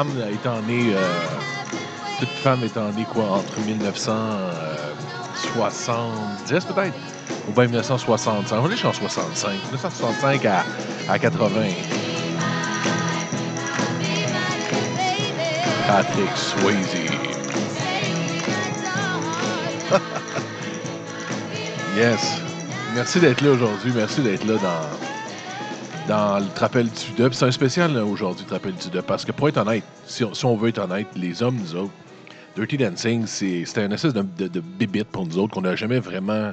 femme étant née, euh, toute femme étant née quoi entre 1970 peut-être? Ou bien 1965. On est en 65, 1965 à, à 80. Patrick Swayze. yes. Merci d'être là aujourd'hui. Merci d'être là dans, dans le Trapel du Dub. C'est un spécial aujourd'hui, le Trapel du Dub, parce que pour être honnête, si on, veut être honnête, les hommes, nous autres, Dirty Dancing, c'est un espèce de, de, pour nous autres qu'on n'a jamais vraiment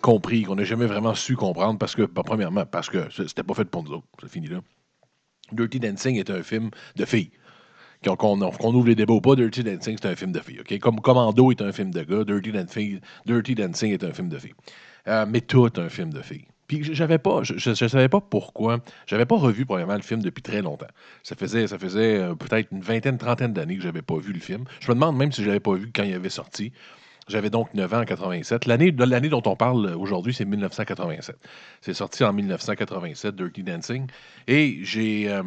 compris, qu'on n'a jamais vraiment su comprendre, parce que, premièrement, parce que c'était pas fait pour nous autres. C'est fini là. Dirty Dancing est un film de filles. Qu'on qu ouvre les débats ou pas, Dirty Dancing, c'est un film de filles. Okay? Comme Commando est un film de gars, Dirty Dancing, Dirty Dancing est un film de filles. Euh, mais tout un film de filles. Puis j'avais pas, je, je, savais pas pourquoi. J'avais pas revu probablement le film depuis très longtemps. Ça faisait, ça faisait euh, peut-être une vingtaine, trentaine d'années que j'avais pas vu le film. Je me demande même si je l'avais pas vu quand il avait sorti. J'avais donc 9 ans en 87. L'année, dont on parle aujourd'hui, c'est 1987. C'est sorti en 1987, Dirty Dancing. Et j'ai, euh,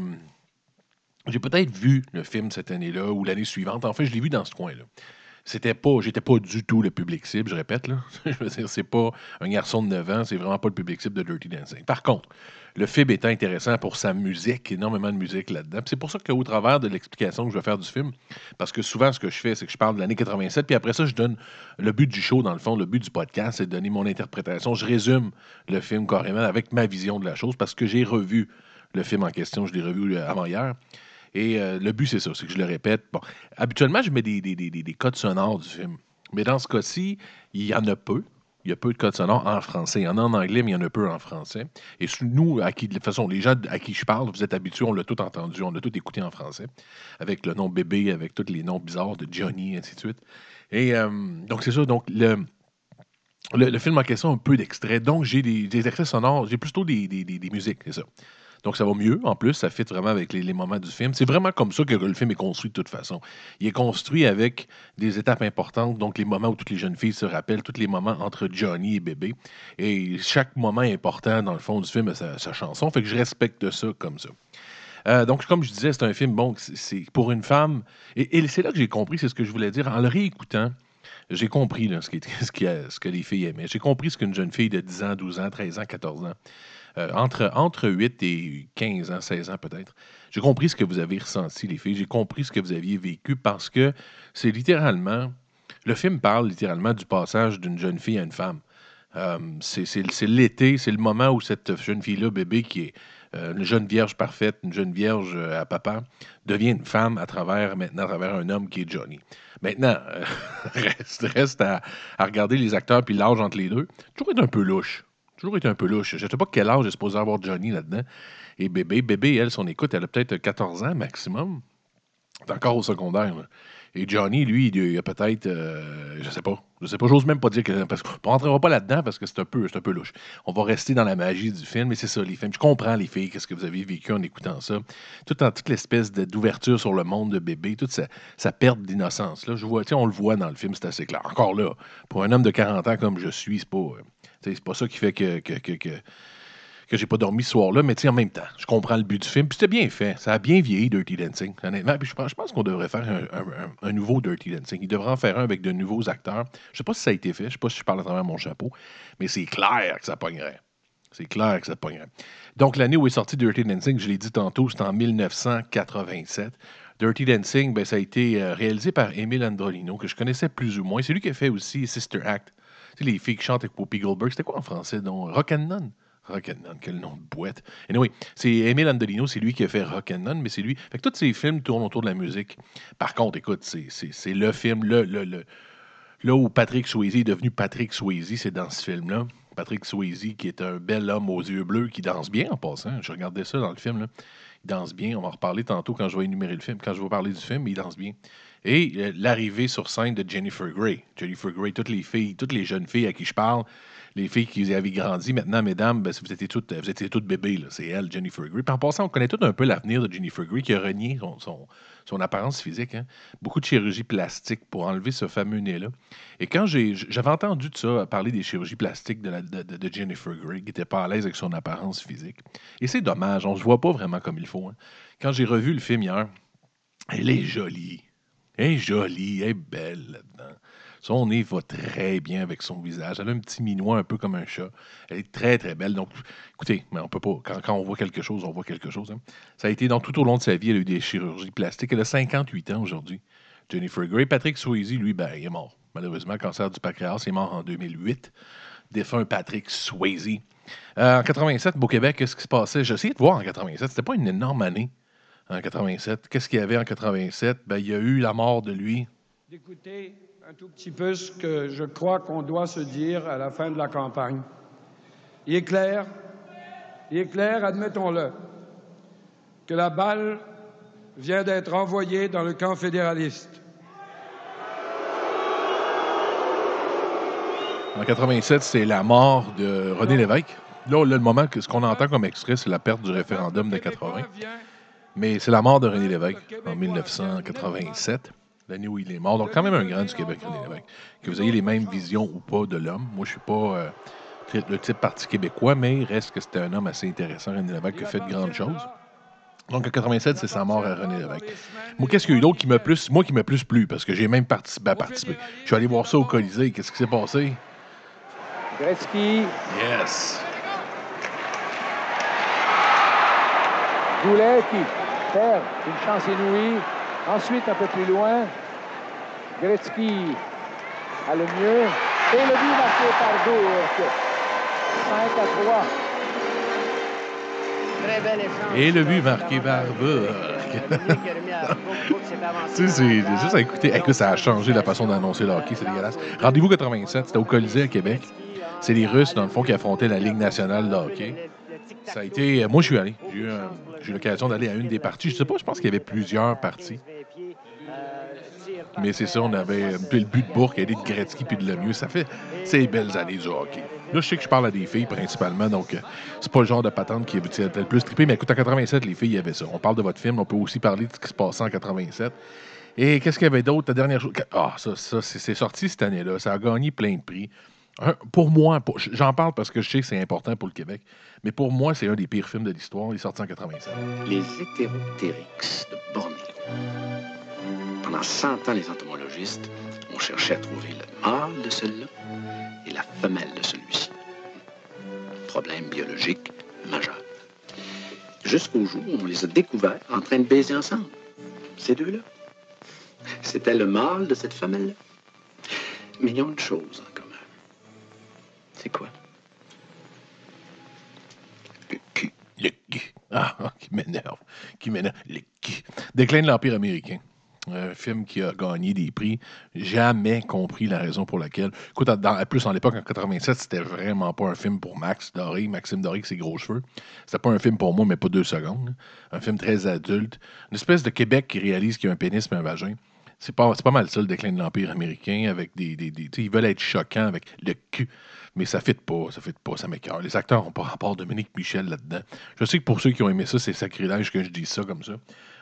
j'ai peut-être vu le film cette année-là ou l'année suivante. En fait, je l'ai vu dans ce coin-là c'était pas, j'étais pas du tout le public cible, je répète, là. je veux dire, c'est pas un garçon de 9 ans, c'est vraiment pas le public cible de Dirty Dancing. Par contre, le film est intéressant pour sa musique, énormément de musique là-dedans. C'est pour ça qu'au travers de l'explication que je vais faire du film, parce que souvent, ce que je fais, c'est que je parle de l'année 87, puis après ça, je donne le but du show, dans le fond, le but du podcast, c'est de donner mon interprétation. Je résume le film carrément avec ma vision de la chose, parce que j'ai revu le film en question, je l'ai revu avant hier. Et euh, le but, c'est ça, c'est que je le répète. Bon, habituellement, je mets des, des, des, des, codes sonores du film. Mais dans ce cas-ci, il y en a peu. Il y a peu de codes sonores en français. Il y en a en anglais, mais il y en a peu en français. Et nous, à qui, de toute façon, les gens à qui je parle, vous êtes habitués, on l'a tout entendu, on l'a tout écouté en français, avec le nom bébé, avec tous les noms bizarres de Johnny, ainsi de suite. Et euh, donc, c'est ça. Donc, le, le, le, film en question a un peu d'extraits. Donc, j'ai des, des, extraits sonores, j'ai plutôt des, des, des musiques, c'est ça. Donc, ça va mieux. En plus, ça fit vraiment avec les, moments du film. C'est vraiment comme ça que le film est construit de toute façon. Il est construit avec des étapes importantes, donc les moments où toutes les jeunes filles se rappellent, tous les moments entre Johnny et bébé. Et chaque moment important, dans le fond du film, sa, chanson. Fait que je respecte ça comme ça. Euh, donc, comme je disais, c'est un film, bon, c'est pour une femme. Et, c'est là que j'ai compris, c'est ce que je voulais dire. En le réécoutant, j'ai compris ce, qui, ce, ce, que les filles aimaient. J'ai compris ce qu'une jeune fille de 10 ans, 12 ans, 13 ans, 14 ans euh, entre, entre 8 et 15 ans, 16 ans peut-être. J'ai compris ce que vous avez ressenti, les filles. J'ai compris ce que vous aviez vécu parce que c'est littéralement. Le film parle littéralement du passage d'une jeune fille à une femme. Euh, c'est l'été, c'est le moment où cette jeune fille-là, bébé, qui est euh, une jeune vierge parfaite, une jeune vierge à papa, devient une femme à travers, maintenant, à travers un homme qui est Johnny. Maintenant, reste, à, regarder les acteurs puis l'âge entre les deux. Toujours être un peu louche toujours été un peu louche. Je ne sais pas quel âge est supposé avoir Johnny là-dedans. Et bébé, bébé, elle, son écoute, elle a peut-être 14 ans maximum. C'est encore au secondaire. Et Johnny, lui, il a peut-être, euh, je sais pas, je sais pas, j'ose même pas dire que, parce qu'on rentrera pas là-dedans parce que c'est un peu, c'est un peu louche. On va rester dans la magie du film, et c'est ça, les films. Je comprends les filles, qu'est-ce que vous avez vécu en écoutant ça, tout en toute l'espèce d'ouverture sur le monde de bébé, toute sa, sa perte d'innocence. Là, je vois, on le voit dans le film, c'est assez clair. Encore là, pour un homme de 40 ans comme je suis, c'est pas, euh, c'est pas ça qui fait que, que, que, j'ai pas dormi ce soir-là, mais en même temps, je comprends le but du film. Puis c'était bien fait. Ça a bien vieilli, Dirty Dancing, honnêtement. Puis je pense, qu'on devrait faire un, nouveau Dirty Dancing. Il devrait en faire un avec de nouveaux acteurs. Je sais pas si ça a été fait. Je sais pas si je parle à travers mon chapeau. Mais c'est clair que ça pognerait. C'est clair que ça pognerait. Donc, l'année où est sorti Dirty Dancing, je l'ai dit tantôt, c'était en 1987. Dirty Dancing, ben, ça a été euh, réalisé par Emile Androlino, que je connaissais plus ou moins. C'est lui qui a fait aussi Sister Act. Les filles qui chantent avec Whoopi Goldberg. C'était quoi en français? Donc, Rock and None? Rock'n'None, quel nom de boîte. Anyway, c'est Emile Andolino, c'est lui qui a fait Rock'n'None, mais c'est lui. Fait que tous ces films tournent autour de la musique. Par contre, écoute, c'est le film, le, le, le, là où Patrick Swayze est devenu Patrick Swayze, c'est dans ce film-là. Patrick Swayze, qui est un bel homme aux yeux bleus, qui danse bien en passant. Je regardais ça dans le film. Là. Il danse bien. On va en reparler tantôt quand je vais énumérer le film, quand je vais parler du film, il danse bien. Et euh, l'arrivée sur scène de Jennifer Grey. Jennifer Grey, toutes les filles, toutes les jeunes filles à qui je parle, les filles qui avaient grandi, maintenant, mesdames, ben, vous étiez toutes, vous étiez toutes bébés. C'est elle, Jennifer Grey. Puis en passant, on connaît tout un peu l'avenir de Jennifer Grey qui a renié son, apparence physique. Hein. Beaucoup de chirurgie plastique pour enlever ce fameux nez-là. Et quand j'avais entendu de ça, parler des chirurgies plastiques de, de, Jennifer Grey, qui n'était pas à l'aise avec son apparence physique. Et c'est dommage, on ne se voit pas vraiment comme il faut. Hein. Quand j'ai revu le film hier, elle est jolie. Elle est jolie, elle est belle là-dedans. Son nez va très bien avec son visage. Elle a un petit minois un peu comme un chat. Elle est très, très belle. Donc, écoutez, mais on peut pas. Quand, on voit quelque chose, on voit quelque chose. Hein. Ça a été dans tout au long de sa vie, elle a eu des chirurgies plastiques. Elle a 58 ans aujourd'hui. Jennifer Grey. Patrick Swayze, lui, ben, il est mort. Malheureusement, cancer du pancréas, il est mort en 2008. Défunt Patrick Swayze. Euh, en 87, au Québec, qu'est-ce qui se passait? J'essayais de voir en 87. C'était pas une énorme année en 87. Qu'est-ce qu'il y avait en 87? Ben, il y a eu la mort de lui. D'écouter un tout petit peu ce que je crois qu'on doit se dire à la fin de la campagne. Il est clair, il est clair, admettons-le, que la balle vient d'être envoyée dans le camp fédéraliste. En 87, c'est la mort de René Lévesque. Là, le moment que ce qu'on entend comme extrait, c'est la perte du référendum de 80. Mais c'est la mort de René Lévesque en 1987, l'année où il est mort. Donc, quand même un grand du Québec, René Lévesque. Que vous ayez les mêmes visions ou pas de l'homme. Moi, je suis pas euh, le type parti québécois, mais il reste que c'était un homme assez intéressant, René Lévesque, qui a fait de grandes choses. Donc, en 87, c'est sa mort à René Lévesque. Moi, qu'est-ce qu'il y a eu d'autre qui m'a plus, moi, qui m'a plus plu, parce que j'ai même participé à participer. Je suis allé voir ça au Colisée. Qu'est-ce qui s'est passé? Gretzky. Yes. Goulet qui? Une chance inouïe. Ensuite, un peu plus loin, Gretzky a le mieux. Et le but marqué par Bourque. 5 à 3. Très bel échange. Et le but marqué par tu sais, c'est juste à écouter. Écoute, ça a changé la façon d'annoncer le hockey, c'est dégueulasse. Rendez-vous 87, c'était au Colisée à Québec. C'est les Russes, dans le fond, qui affrontaient la Ligue nationale de hockey. Ça a été. Moi, je suis allé. J'ai eu, l'occasion d'aller à une des parties. Je sais pas, je pense qu'il y avait plusieurs parties. Mais c'est ça, on avait le but de Bourg, de Gretzky puis de Lemieux. Ça fait ces belles années du hockey. Là, je sais que je parle à des filles principalement, donc euh, c'est pas le genre de patente qui est le plus trippé. Mais écoute, en 87, les filles, il y avait ça. On parle de votre film, on peut aussi parler de ce qui se passait en 87. Et qu'est-ce qu'il y avait d'autre? La dernière chose. Ah, ça, ça c'est sorti cette année-là. Ça a gagné plein de prix. Pour moi, j'en parle parce que je sais que c'est important pour le Québec, mais pour moi, c'est un des pires films de l'histoire. Il est sorti en 87. Les hétérotérix de Bornéo. Pendant 100 ans, les entomologistes ont cherché à trouver le mâle de celui-là et la femelle de celui-ci. Problème biologique majeur. Jusqu'au jour où on les a découverts en train de baiser ensemble. Ces deux-là. C'était le mâle de cette femelle-là. Mais ils ont une chose. C'est quoi? Le cul. Le cul. Ah, qui m'énerve. Qui m'énerve. Le cul. Déclin de l'Empire américain un film qui a gagné des prix. Jamais compris la raison pour laquelle. Écoute, dans, plus en l'époque, en 87, c'était vraiment pas un film pour Max Doré, Maxime Doré avec ses gros cheveux. C'était pas un film pour moi, mais pas deux secondes. Un film très adulte. Une espèce de Québec qui réalise qu'il y a un pénis et un vagin. C'est pas, mal ça, le déclin de l'Empire américain, avec des ils veulent être choquants avec le cul mais ça ne fit pas, ça fit pas, ça m'écœure. Les acteurs n'ont pas rapport Dominique Michel là-dedans. Je sais que pour ceux qui ont aimé ça, c'est sacrilège que je dise ça comme ça.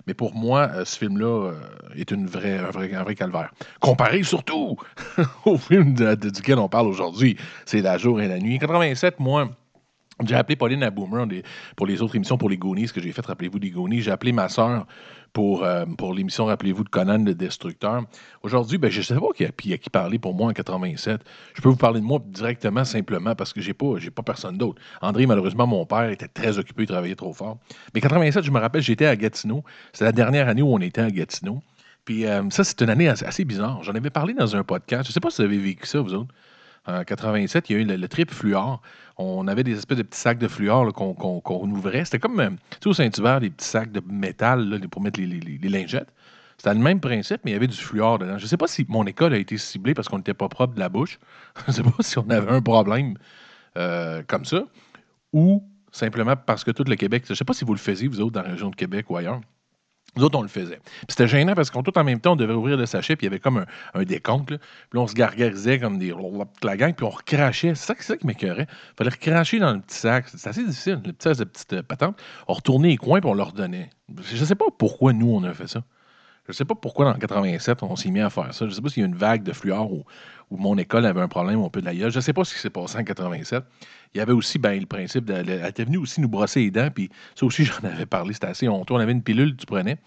Mais pour moi, euh, ce film-là euh, est une vraie, un, vrai, un vrai calvaire. Comparé surtout au film duquel on parle aujourd'hui, c'est La jour et la nuit. 87, moi, j'ai appelé Pauline à Boomer pour les autres émissions, pour les Goonies, que j'ai fait, rappelez-vous, des Goonies. J'ai appelé ma soeur pour, euh, pour l'émission, rappelez-vous, de Conan le Destructeur. Aujourd'hui, ben, je ne sais pas qui a, qui a qui parler pour moi en 87. Je peux vous parler de moi directement, simplement, parce que j'ai pas, j'ai pas personne d'autre. André, malheureusement, mon père était très occupé, il travaillait trop fort. Mais 87, je me rappelle, j'étais à Gatineau. C'est la dernière année où on était à Gatineau. Puis euh, ça, c'est une année assez, bizarre. J'en avais parlé dans un podcast. Je ne sais pas si vous avez vécu ça, vous autres. En 87, il y a eu le, trip fluor. On avait des espèces de petits sacs de fluor qu'on ouvrait. C'était comme, euh, tu sais, au Saint-Hubert, des petits sacs de métal pour mettre les, lingettes. C'était le même principe, mais il y avait du fluor dedans. Je ne sais pas si mon école a été ciblée parce qu'on n'était pas propre de la bouche. Je ne sais pas si on avait un problème euh, comme ça. Ou simplement parce que tout le Québec, je ne sais pas si vous le faisiez, vous autres, dans la région de Québec ou ailleurs. Nous autres, on le faisait. Puis c'était gênant parce qu'on tout en même temps, on devait ouvrir le sachet, puis il y avait comme un, un décompte. là. Puis on se gargarisait comme des la gang, puis on recrachait. C'est ça, ça qui m'écœurait. Il fallait recracher dans le petit sac. C'est assez difficile, le petit sac de petite euh, patente. On retournait les coins, puis on leur donnait. Je ne sais pas pourquoi nous, on a fait ça. Je ne sais pas pourquoi, dans 87, on s'est mis à faire ça. Je ne sais pas s'il y a une vague de fluor ou, ou mon école avait un problème, on peut de la gueule. Je ne sais pas ce qui s'est passé en 87. Il y avait aussi ben, le principe de. Elle était venue aussi nous brosser les dents, puis ça aussi, j'en avais parlé, c'était assez honteux. On avait une pilule tu prenais,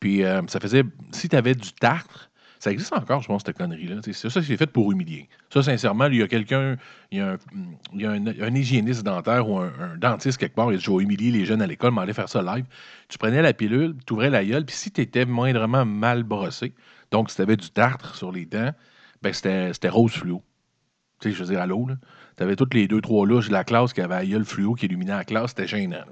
puis euh, ça faisait. Si tu avais du tartre, ça existe encore, je pense, cette connerie-là. Ça, c'est fait pour humilier. Ça, sincèrement, il y a quelqu'un, il y a, un, un, un hygiéniste dentaire ou un, un dentiste quelque part, il dit Je vais humilier les jeunes à l'école, m'aller faire ça live. Tu prenais la pilule, tu ouvrais la gueule, puis si tu étais moindrement mal brossé, donc si tu avais du tartre sur les dents, ben c'était rose fluo. Tu sais, je veux dire, à l'eau. Tu avais toutes les deux, trois louches de la classe qui avaient gueule fluo qui illuminait la classe, c'était gênant.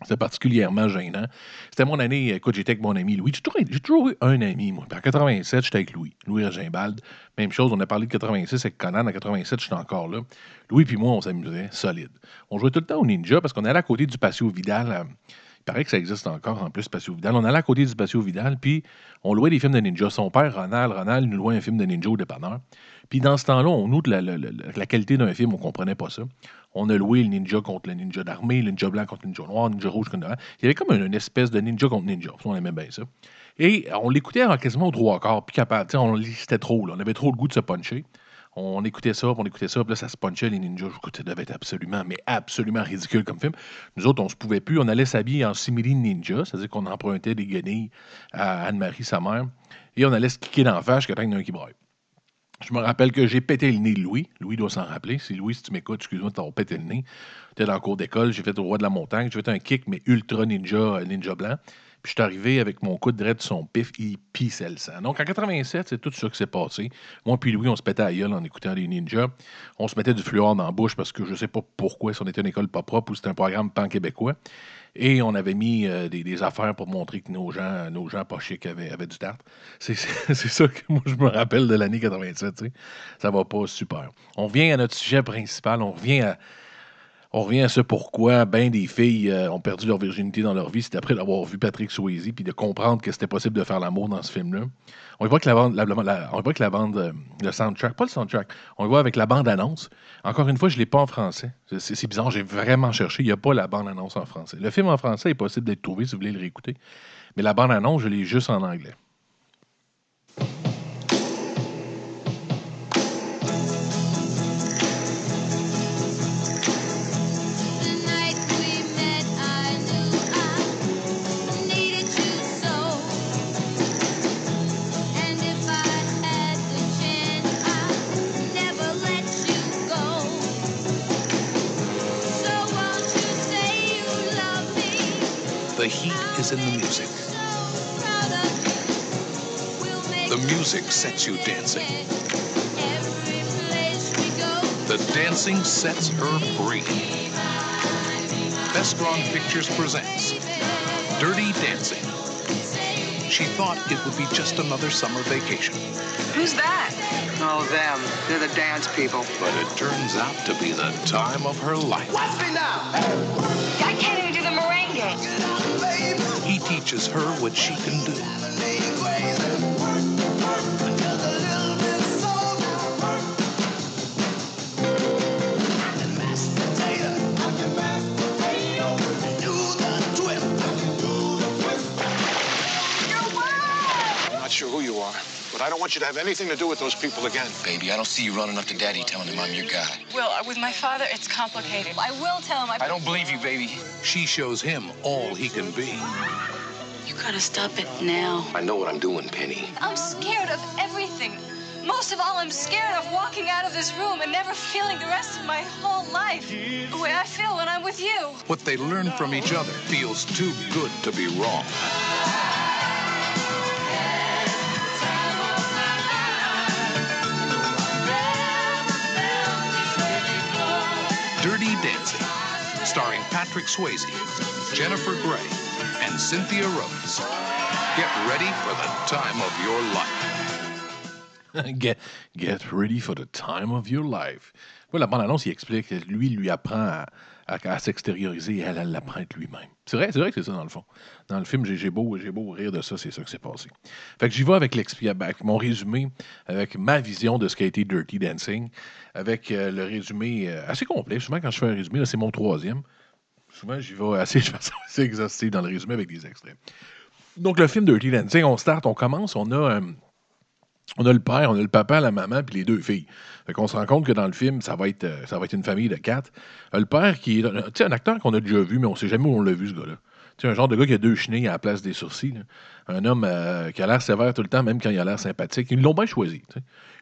C'était particulièrement gênant. C'était mon année, écoute, j'étais avec mon ami Louis. J'ai toujours, j'ai toujours eu un ami, moi. Puis en 87, j'étais avec Louis. Louis Regimbald. Même chose, on a parlé de 86 avec Conan. En 87, j'étais encore là. Louis puis moi, on s'amusait solide. On jouait tout le temps au Ninja parce qu'on allait à côté du Patio Vidal. à- il paraît que ça existe encore, en plus, Patio Vidal. On allait à côté du Patio Vidal, puis on louait des films de ninja. Son père, Ronald, Ronald nous louait un film de ninja au dépanneur. Puis dans ce temps-là, on outre la, la- qualité d'un film, on comprenait pas ça. On a loué le ninja contre le ninja d'armée, le ninja blanc contre le ninja noir, le ninja rouge contre le Il y avait comme une, espèce de ninja contre ninja. On aimait bien ça. Et on l'écoutait en quasiment au droit corps, puis capable. C'était trop, là. On avait trop le goût de se puncher. On écoutait ça, on écoutait ça, puis là, ça se punchait les ninjas. Écoute, ça devait être absolument, mais absolument ridicule comme film. Nous autres, on se pouvait plus. On allait s'habiller en simili ninja, c'est-à-dire qu'on empruntait des guenilles à Anne-Marie, sa mère, et on allait se kicker dans la vache qu'il y en a un qui braille. Je me rappelle que j'ai pété le nez de Louis. Louis doit s'en rappeler. Si Louis, si tu m'écoutes, excuse-moi de t'avoir pété le nez. Tu dans le cours d'école, j'ai fait au roi de la montagne, j'ai fait un kick, mais ultra ninja, euh, ninja blanc. Puis je suis arrivé avec mon coup de draide de son pif, il pissait le sang. Donc en 87, c'est tout ça qui s'est passé. Moi puis Louis, on se pétait à gueule en écoutant les ninjas. On se mettait du fluor dans la bouche parce que je sais pas pourquoi, si on était une école pas propre ou c'était un programme pan-québécois. Et on avait mis euh, des, affaires pour montrer que nos gens, nos gens pas chics avaient, du tartre. C'est ça que moi je me rappelle de l'année 87. tu sais. Ça va pas super. On revient à notre sujet principal. On revient à, on revient à ce pourquoi ben des filles euh, ont perdu leur virginité dans leur vie. C'est après d'avoir vu Patrick Swayze puis de comprendre que c'était possible de faire l'amour dans ce film-là. On voit que la bande, on voit que la bande, euh, le soundtrack, pas le soundtrack, on y voit avec la bande-annonce. Encore une fois, je ne l'ai pas en français. C'est bizarre, j'ai vraiment cherché. Il n'y a pas la bande-annonce en français. Le film en français est possible d'être trouvé si vous voulez le réécouter. Mais la bande-annonce, je l'ai juste en anglais. Is in the music. So proud of you. We'll make The music sets you dancing. Every place we go. The dancing sets her free. Best Strong Pictures presents Dirty Dancing. She thought it would be just another summer vacation, Who's that? Oh, them. They're the dance people. but it turns out to be the time of her life. What's me now? I can't even do the merengue. He teaches her what she can do. I'm not sure who you are, but I don't want you to have anything to do with those people again. Baby, I don't see you running up to daddy telling him I'm your guy. Will, uh, with my father, it's complicated. I will tell him. I, I don't believe you, baby. She shows him all he can be. You gotta stop it now. I know what I'm doing, Penny. I'm scared of everything. Most of all, I'm scared of walking out of this room and never feeling the rest of my whole life the way I feel when I'm with you. What they learn from each other feels too good to be wrong. Dirty Dancing, starring Patrick Swayze, Jennifer Grey, and Cynthia Rhodes. Get ready for the time of your life. get, get ready for the time of your life. Là, la bande-annonce, il explique que lui, il lui apprend à, s'extérioriser et elle, elle l'apprend lui-même. C'est vrai, c'est vrai que c'est ça, dans le fond. Dans le film, j'ai beau, beau rire de ça, c'est ça qui s'est passé. Fait que j'y vais avec, avec mon résumé, avec ma vision de ce qu'a été Dirty Dancing, avec euh, le résumé euh, assez complet. Souvent, quand je fais un résumé, c'est mon troisième. Souvent, j'y vais assez, assez exhaustive dans le résumé avec des extraits. Donc, le film Dirty Dancing, on start, on commence, on a, euh, on a le père, on a le papa, la maman, puis les deux filles. Fait qu'on se rend compte que dans le film, ça va être, euh, une famille de quatre. Euh, le père, qui est un acteur qu'on a déjà vu, mais on sait jamais où on l'a vu, ce gars-là. Sais, un genre de gars qui a deux chenilles à la place des sourcils. Un homme qui a l'air sévère tout le temps, même quand il a l'air sympathique. Ils l'ont bien choisi.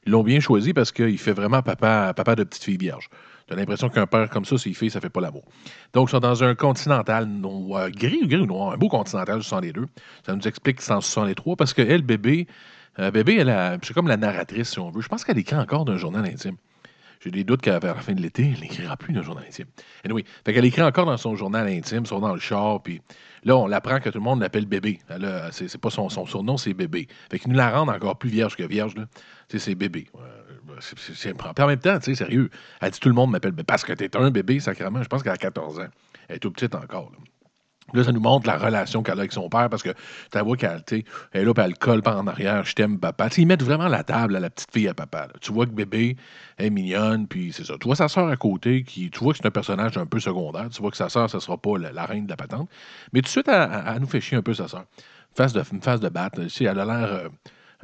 Ils l'ont bien choisi parce qu'il fait vraiment papa, papa de petite fille vierge. As l'impression qu'un père comme ça, ses filles, ça fait pas l'amour. Donc, ils sont dans un continental noir, gris ou gris ou noir, un beau continental du 62. Ça nous explique que c'est en 63 parce que elle, bébé, euh, bébé, elle a- c'est comme la narratrice, si on veut. Je pense qu'elle écrit encore d'un journal intime. J'ai des doutes qu'à la fin de l'été, elle n'écrira plus d'un journal intime. Anyway, fait qu'elle écrit encore dans son journal intime, sur dans le char, puis là, on l'apprend que tout le monde l'appelle bébé. C'est, pas son, son surnom, c'est bébé. Fait qu'ils nous la rendent encore plus vierge que vierge, là. C'est bébé. C'est, en même temps, tu sais, sérieux, elle dit tout le monde m'appelle. Parce que t'es un bébé, sacrément, je pense qu'elle a 14 ans. Elle est tout petite encore, là. Ça nous montre la relation qu'elle a avec son père parce que tu vois qu'elle est là, puis elle colle par en arrière, je t'aime, papa. Ils mettent vraiment la table à la petite fille à papa. Tu vois que bébé est mignonne, puis c'est ça. Tu vois sa sœur à côté, qui, tu vois que c'est un personnage un peu secondaire. Tu vois que sa sœur, ce sera pas la, reine de la patente. Mais tout de suite, elle, nous fait chier un peu, sa sœur. Face de, face de batte. elle a l'air. euh,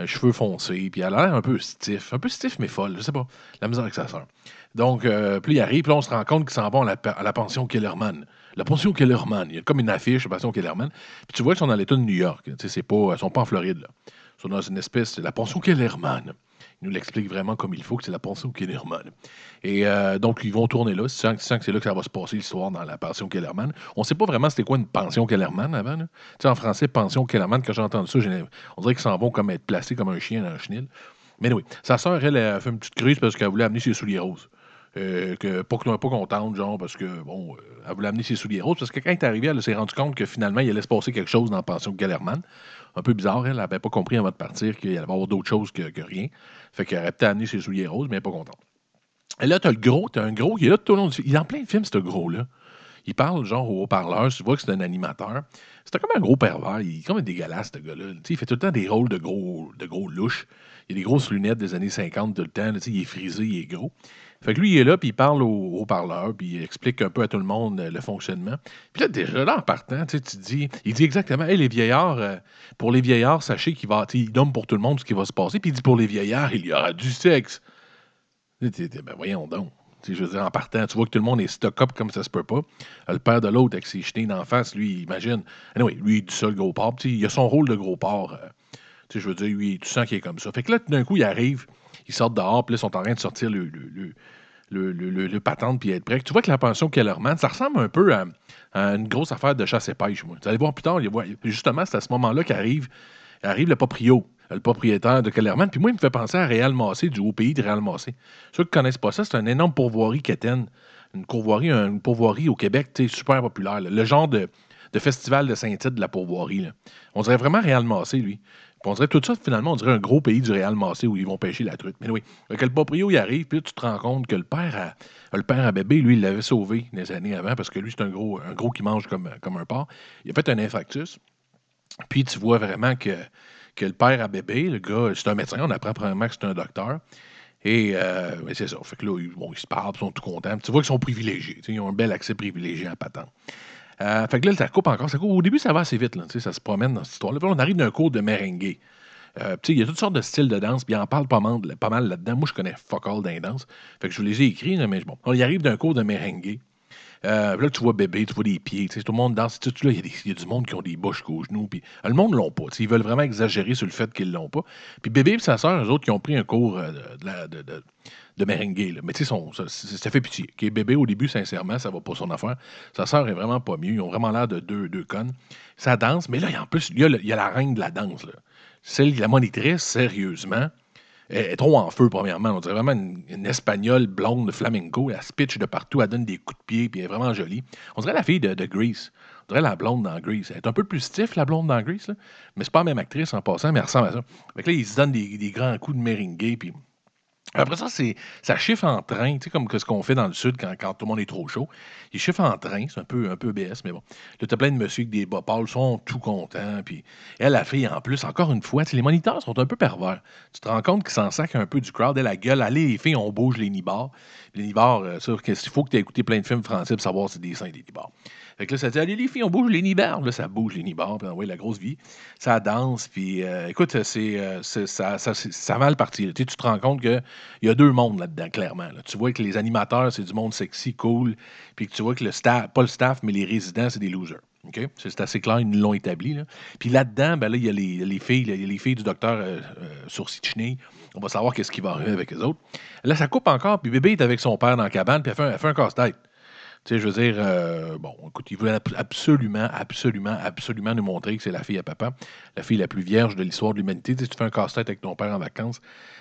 cheveux foncés, puis elle a l'air un peu stiff. Un peu stiff, mais folle. Je sais pas. La misère avec sa sœur. Donc, euh, puis il arrive, puis on se rend compte qu'ils s'en vont à la, pension Kellerman. La pension Kellerman. Il y a comme une affiche, la pension Kellerman. Puis tu vois qu'ils sont dans l'État de New York. Tu sais, c'est pas, ils sont pas en Floride, là. Ils sont dans une espèce, la pension Kellerman. Il nous l'explique vraiment comme il faut que c'est la pension Kellerman. Et euh, donc, ils vont tourner là. Sans, sans que c'est là que ça va se passer l'histoire dans la pension Kellerman. On sait pas vraiment c'était quoi une pension Kellerman avant. Tu sais, en français, pension Kellerman, quand j'ai entendu ça, on dirait qu'ils s'en vont comme être placés comme un chien dans un chenil. Mais oui, sa sœur, elle, a fait une petite crise parce qu'elle voulait amener ses souliers roses. Euh, que, pas, que- pas contente, genre, parce que, bon, euh, elle voulait amener ses souliers roses, parce que quand elle est arrivée, elle s'est rendue compte que finalement, il allait se passer quelque chose dans la pension Kellerman. Un peu bizarre, elle n'avait pas compris avant de partir qu'il allait y avoir d'autres choses que rien. Fait qu'elle aurait peut-être amené ses souliers roses, mais pas contente. Et là, tu as le gros, tu as un gros qui est là tout au long du film. Il est en plein film, ce gros-là. Il parle genre au haut-parleur, tu vois que c'est un animateur. C'était comme un gros pervers, il est comme un dégueulasse, ce gars-là. Il fait tout le temps des rôles de gros, de gros louches. Il a des grosses lunettes des années 50 tout le temps, il est frisé, il est gros. Fait que lui, il est là, puis il parle au haut-parleur, puis il explique un peu à tout le monde euh, le fonctionnement. Puis là, déjà là, en partant, tu dis, il dit exactement, hey, les vieillards, euh, pour les vieillards, sachez qu'il va, il donne pour tout le monde ce qui va se passer, puis il dit pour les vieillards, il y aura du sexe. Ben voyons donc. Je veux dire, en partant, tu vois que tout le monde est stock-up comme ça se peut pas. Euh, Le père de l'autre avec ses chenilles d'en face, lui, imagine. Anyway, lui, il dit ça, le gros porc. Il a son rôle de gros porc. euh, je veux dire, lui, tu sens qu'il est comme ça. Fait que là, tout d'un coup, il arrive, ils sortent dehors, puis là, ils sont en train de sortir le, le, le, le, le- patente puis être prêt. Tu vois que la pension Kellerman, ça ressemble un peu à, une grosse affaire de chasse et pêche. Vous allez voir plus tard, justement, c'est à ce moment-là qu'arrive arrive le proprio, le propriétaire de Kellerman. Puis moi, il me fait penser à Réal Massé, du haut pays de Réal Massé. Ceux qui ne connaissent pas ça, c'est un énorme pourvoirie quétaine. Une pourvoirie, une pourvoirie au Québec, super populaire. Le genre de, festival de Saint-Tite de la pourvoirie. On dirait vraiment Réal Massé, lui. On dirait tout ça, finalement, on dirait un gros pays du Réal Massé où ils vont pêcher la truite. Mais oui, que le proprio, il arrive, puis là, tu te rends compte que le père à, bébé, lui, il l'avait sauvé des années avant parce que lui, c'est un gros, qui mange comme, un porc. Il a fait un infarctus. Puis tu vois vraiment que, que le père à bébé, le gars, c'est un médecin, on apprend probablement que c'est un docteur. Et euh, c'est ça. Fait que là, bon, ils se parlent, ils sont tout contents. Tu vois qu'ils sont privilégiés. Ils ont un bel accès privilégié à. Euh, fait que là, ça coupe encore. Ça coupe. Au début, ça va assez vite. Ça se promène dans cette histoire-là. On arrive d'un cours de merengue. Euh, il y a toutes sortes de styles de danse, puis il en parle pas mal, pas mal là-dedans. Moi, je connais fuck all dans les danses. Fait que je vous les ai écrits, mais bon. On y arrive d'un cours de merengue. Euh, là, tu vois bébé, tu vois des pieds, tout le monde danse. Là, Il y, a du monde qui ont des bouches qu'aux genoux. Euh, le monde ne l'ont pas. Ils veulent vraiment exagérer sur le fait qu'ils l'ont pas. Puis bébé et sa sœur, eux autres, qui ont pris un cours euh, de, merengue. Mais tu sais, ça, fait pitié. Bébé, au début, sincèrement, ça va pas son affaire. Sa sœur est vraiment pas mieux. Ils ont vraiment l'air de deux, deux connes. Ça danse, mais là, en plus, il y, a le- il y a la reine de la danse. Là. Celle, la monitrice, sérieusement, elle est trop en feu, premièrement. On dirait vraiment une, espagnole blonde de flamenco. Elle se pitch de partout, elle donne des coups de pied, puis elle est vraiment jolie. On dirait la fille de, de Grease. On dirait la blonde dans Grease. Elle est un peu plus stiff, la blonde dans Grease, là, mais c'est pas la même actrice en passant, mais elle ressemble à ça. Fait que là, ils se donnent des, des grands coups de meringue, puis après ça, ça chiffre en train, tu comme ce qu'on fait dans le sud quand, tout le monde est trop chaud. Ils chiffrent en train, c'est un peu, un peu BS, mais bon. Là, t'as plein de monsieur avec des bas sont tout contents. Puis elle, la fille, en plus, encore une fois, les moniteurs sont un peu pervers. Tu te rends compte qu'ils s'en sacrent un peu du crowd. Elle, la gueule, allez, les filles, on bouge les nibards. Les nibards, euh, ça, qu'il faut que tu aies écouté plein de films français pour savoir si c'est des seins des nibards. Fait que là, ça dit, allez, les filles, on bouge les nibards. Là, ça bouge les nibards, puis ouais, la grosse vie. Ça danse, puis euh, écoute, euh, c'est- ça, ça, ça mal parti. Tu te rends compte qu'il y a deux mondes là-dedans, clairement. Tu vois que les animateurs, c'est du monde sexy, cool, puis que tu vois que le staff, pas le staff, mais les résidents, c'est des losers. C'est assez clair, ils l'ont établi. Puis là-dedans, ben là, il y a les, les filles, y a les filles du docteur euh, euh. On va savoir qu'est-ce qui va arriver avec les autres. Là, ça coupe encore, puis bébé est avec son père dans la cabane, puis elle fait un, elle fait un casse-tête. Tu sais, je veux dire, euh, bon, écoute, il voulait ab- absolument, absolument, absolument nous montrer que c'est la fille à papa, la fille la plus vierge de l'histoire de l'humanité. Tu sais, tu fais un casse-tête avec ton père en vacances,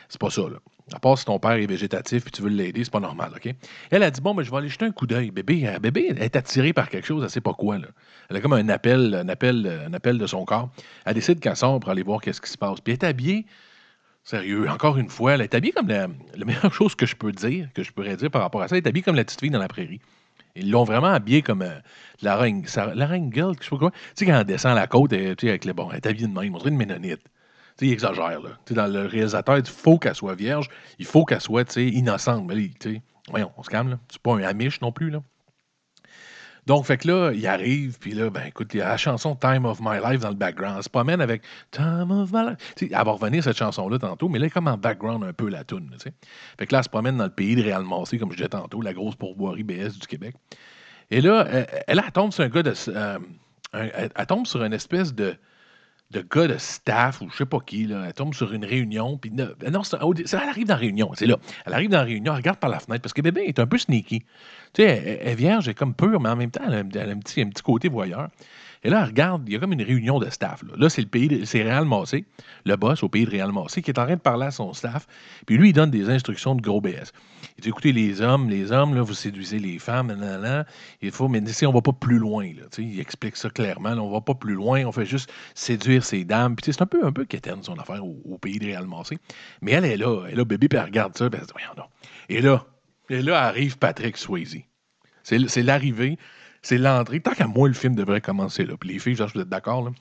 c'est pas ça, là. À part si ton père est végétatif puis tu veux l'aider, c'est pas normal, OK? Elle a dit, bon, ben, je vais aller jeter un coup d'œil. Bébé, euh, bébé elle est attirée par quelque chose, elle sait pas quoi. Elle a comme un appel, un appel, un appel de son corps. Elle décide qu'elle sort pour aller voir qu'est-ce qui se passe. Puis elle est habillée, Sérieux, encore une fois, elle est habillée comme la, la meilleure chose que je peux dire, que je pourrais dire par rapport à ça, elle est habillée comme la petite fille dans la prairie. Ils l'ont vraiment habillée comme euh, la reine, la reine je sais pas quoi. Tu sais, quand elle descend la côte, elle, tu sais, avec le bon, elle est habillée de même, on une ménonite. Tu sais, il exagère, là. Tu sais, dans le réalisateur, il faut qu'elle soit vierge, il faut qu'elle soit, tu sais, innocente. Mais, tu sais, voyons, on se calme, là. C'est pas un Amish non plus, là. Donc, fait que là, il arrive, puis là, ben écoute, il y a la chanson Time of My Life dans le background. Elle se promène avec Time of My Life. Tu sais, elle va revenir cette chanson-là tantôt, mais là, comme en background un peu la sais. Fait que là, elle se promène dans le pays de Réal Massé, comme je disais tantôt, la grosse pourvoirie BS du Québec. Et là, elle, elle, elle tombe sur un gars de. euh, elle, elle tombe sur une espèce de, de gars de staff ou je sais pas qui. Là. Elle tombe sur une réunion. Puis ne- non, elle arrive dans la réunion. C'est là. Elle arrive dans la réunion, elle regarde par la fenêtre parce que bébé est un peu sneaky. Tu sais, elle, elle est vierge, elle est comme pure, mais en même temps, elle a, elle a un, petit, un petit côté voyeur. Et là, regarde, il y a comme une réunion de staff. Là, c'est le pays, c'est Réal le boss au pays de Réal Massé, qui est en train de parler à son staff. Puis lui, il donne des instructions de gros BS. Il dit écoutez, les hommes, les hommes, là, vous séduisez les femmes, nanana, il faut, mais on va pas plus loin, il explique ça clairement, là, on va pas plus loin, on fait juste séduire ces dames. Puis c'est un peu, un peu son affaire au, pays de Réal Massé. Mais elle est là, elle est là, bébé, puis elle regarde ça, puis elle. Et là, et là arrive Patrick Swayze. C'est l'arrivée, c'est l'entrée. Tant qu'à moi, le film devrait commencer là. Puis les filles, genre, vous êtes d'accord?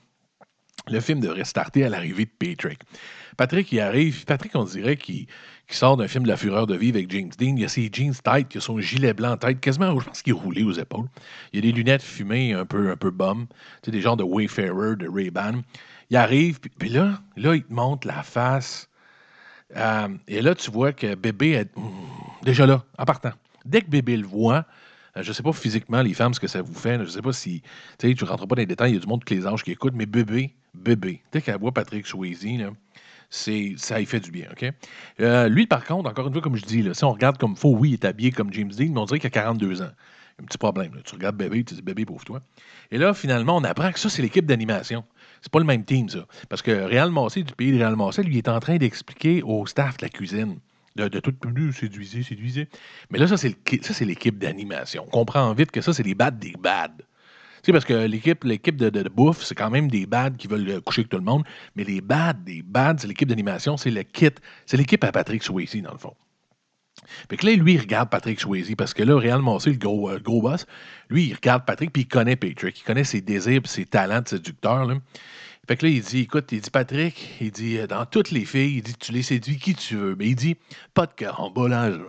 Le film devrait starter à l'arrivée de Patrick. Patrick, il arrive. Patrick, on dirait qu'il qu'il sort d'un film de la fureur de vivre avec James Dean. Il a ses jeans tight, il a son gilet blanc en tête, quasiment, je pense qu'il est roulé aux épaules. Il a des lunettes fumées un peu, un peu bum. Tu sais, des genres de Wayfarer, de Ray-Ban. Il arrive, puis, là, là, il te montre la face. Euh, et là, tu vois que bébé est hmm, déjà là, en partant. Dès que bébé le voit, je ne sais pas physiquement, les femmes, ce que ça vous fait. Je ne sais pas si. Tu sais, tu rentres pas dans les détails, il y a du monde que les anges qui écoutent, mais bébé, bébé, dès qu'elle voit Patrick Swayze, là, ça y fait du bien, OK? Euh, lui, par contre, encore une fois, comme je dis, si on regarde comme faux, oui, il est habillé comme James Dean, mais on dirait qu'il a 42 ans. Un petit problème. Tu regardes bébé, tu dis bébé, pauvre toi. Et là, finalement, on apprend que ça, c'est l'équipe d'animation. C'est pas le même team, ça. Parce que Réal Massé, du pays de Réal Massé, lui, est en train d'expliquer au staff de la cuisine de, de tout plus séduisez, séduisez. Mais là, ça, c'est, l'équipe d'animation. On comprend vite que ça, c'est les bad des bad. Tu parce que l'équipe, de, bouffe, c'est quand même des bads qui veulent coucher avec tout le monde. Mais les bads des bads, c'est l'équipe d'animation, c'est le kit. C'est l'équipe à Patrick Swayze, dans le fond. Fait que là, lui, il regarde Patrick Swayze parce que là, Réal Massé, le gros, euh, gros boss, lui, il regarde Patrick puis il connaît Patrick. Il connaît ses désirs ses talents de séducteur. Fait que là, il dit, écoute, il dit, Patrick, il dit, euh, dans toutes les filles, il dit, tu les séduis qui tu veux. Mais il dit, pas de carambolage.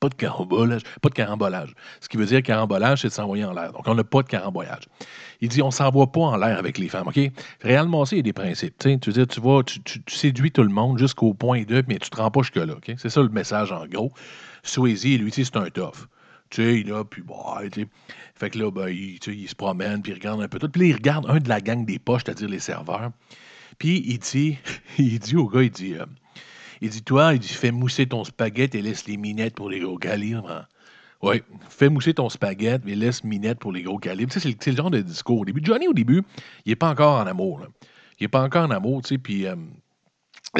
Pas de carambolage. Pas de carambolage. Ce qui veut dire carambolage, c'est de s'envoyer en l'air. Donc, on n'a pas de carambolage. Il dit, on s'envoie pas en l'air avec les femmes, OK? Réellement, il y a des principes. Tu veux dire, tu vas, tu, tu- tu séduis tout le monde jusqu'au point 2, mais tu te rends pas jusque-là, OK? C'est ça le message, en gros. Swayze, lui, c'est un tough. Tu sais, a, puis bon, tu. Fait que là, ben, il, il se promène, puis il regarde un peu tout. Puis là, il regarde un de la gang des poches, c'est-à-dire les serveurs. Puis il dit, il dit au gars, il dit, euh, il dit, toi, il dit, fais mousser ton spaghetti et laisse les minettes pour les gros calibres. hein. Oui, fais mousser ton spaghetti et laisse minettes pour les gros calibres. Tu sais, c'est le, genre de discours. Au début, Johnny, au début, il n'est pas encore en amour. là. Il n'est pas encore en amour, tu sais, puis... euh,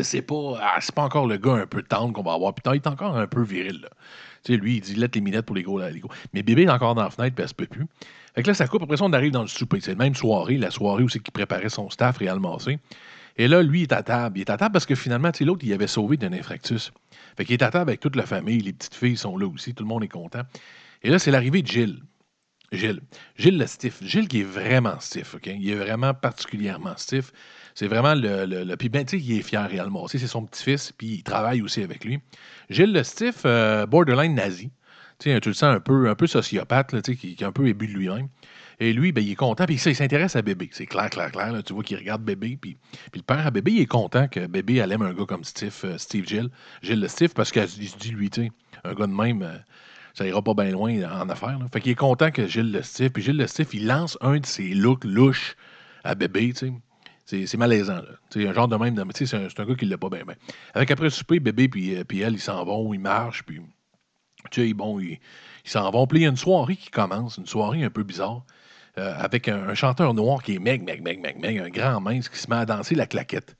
c'est pas, ah, pas encore le gars un peu tendre qu'on va avoir. Putain, il est encore un peu viril. Là. Lui, il dit Laisse les minettes pour les gros, là, les gros. Mais bébé est encore dans la fenêtre, puis elle se peut plus. Fait que là, ça coupe. Après ça, on arrive dans le souper. C'est la même soirée, la soirée où c'est qu'il préparait son staff, Réal Massé. Et là, lui, il est à table. Il est à table parce que finalement, tu sais, l'autre, il avait sauvé d'un infractus. Fait qu'il est à table avec toute la famille. Les petites filles sont là aussi. Tout le monde est content. Et là, c'est l'arrivée de Gilles. Gilles. Gilles le stiff. Gilles qui est vraiment stiff, OK? Il est vraiment particulièrement stiff. C'est vraiment le. le, puis ben, tu sais, il est fier réellement. C'est son petit-fils, puis il travaille aussi avec lui. Gilles le stiff, euh, borderline nazi. Tu sais, tu le sens un peu, un peu sociopathe, là, qui, qui est un peu ébu de lui-même. Et lui, ben, il est content, puis ça, il s'intéresse à bébé. C'est clair, clair, clair. là. tu vois qu'il regarde bébé, puis, le père à bébé, il est content que bébé elle aime un gars comme Steve, euh, Steve Gill. Gilles le parce qu'il se dit, lui, tu un gars de même. euh, ça ira pas bien loin en affaires. là. Fait qu'il est content que Gilles le Stiff. Puis Gilles le il lance un de ses looks louches à bébé, tu sais. C'est, c'est malaisant, sais, un genre de même, sais, c'est un, c'est gars qui l'a pas bien, bien. Avec après le souper, bébé puis, euh, puis elle, ils s'en vont, ils marchent, puis, tu sais, bon, ils, s'en vont. Puis il y a une soirée qui commence, une soirée un peu bizarre, euh, avec un, chanteur noir qui est meg, meg, meg, meg, meg, un grand mince qui se met à danser la claquette.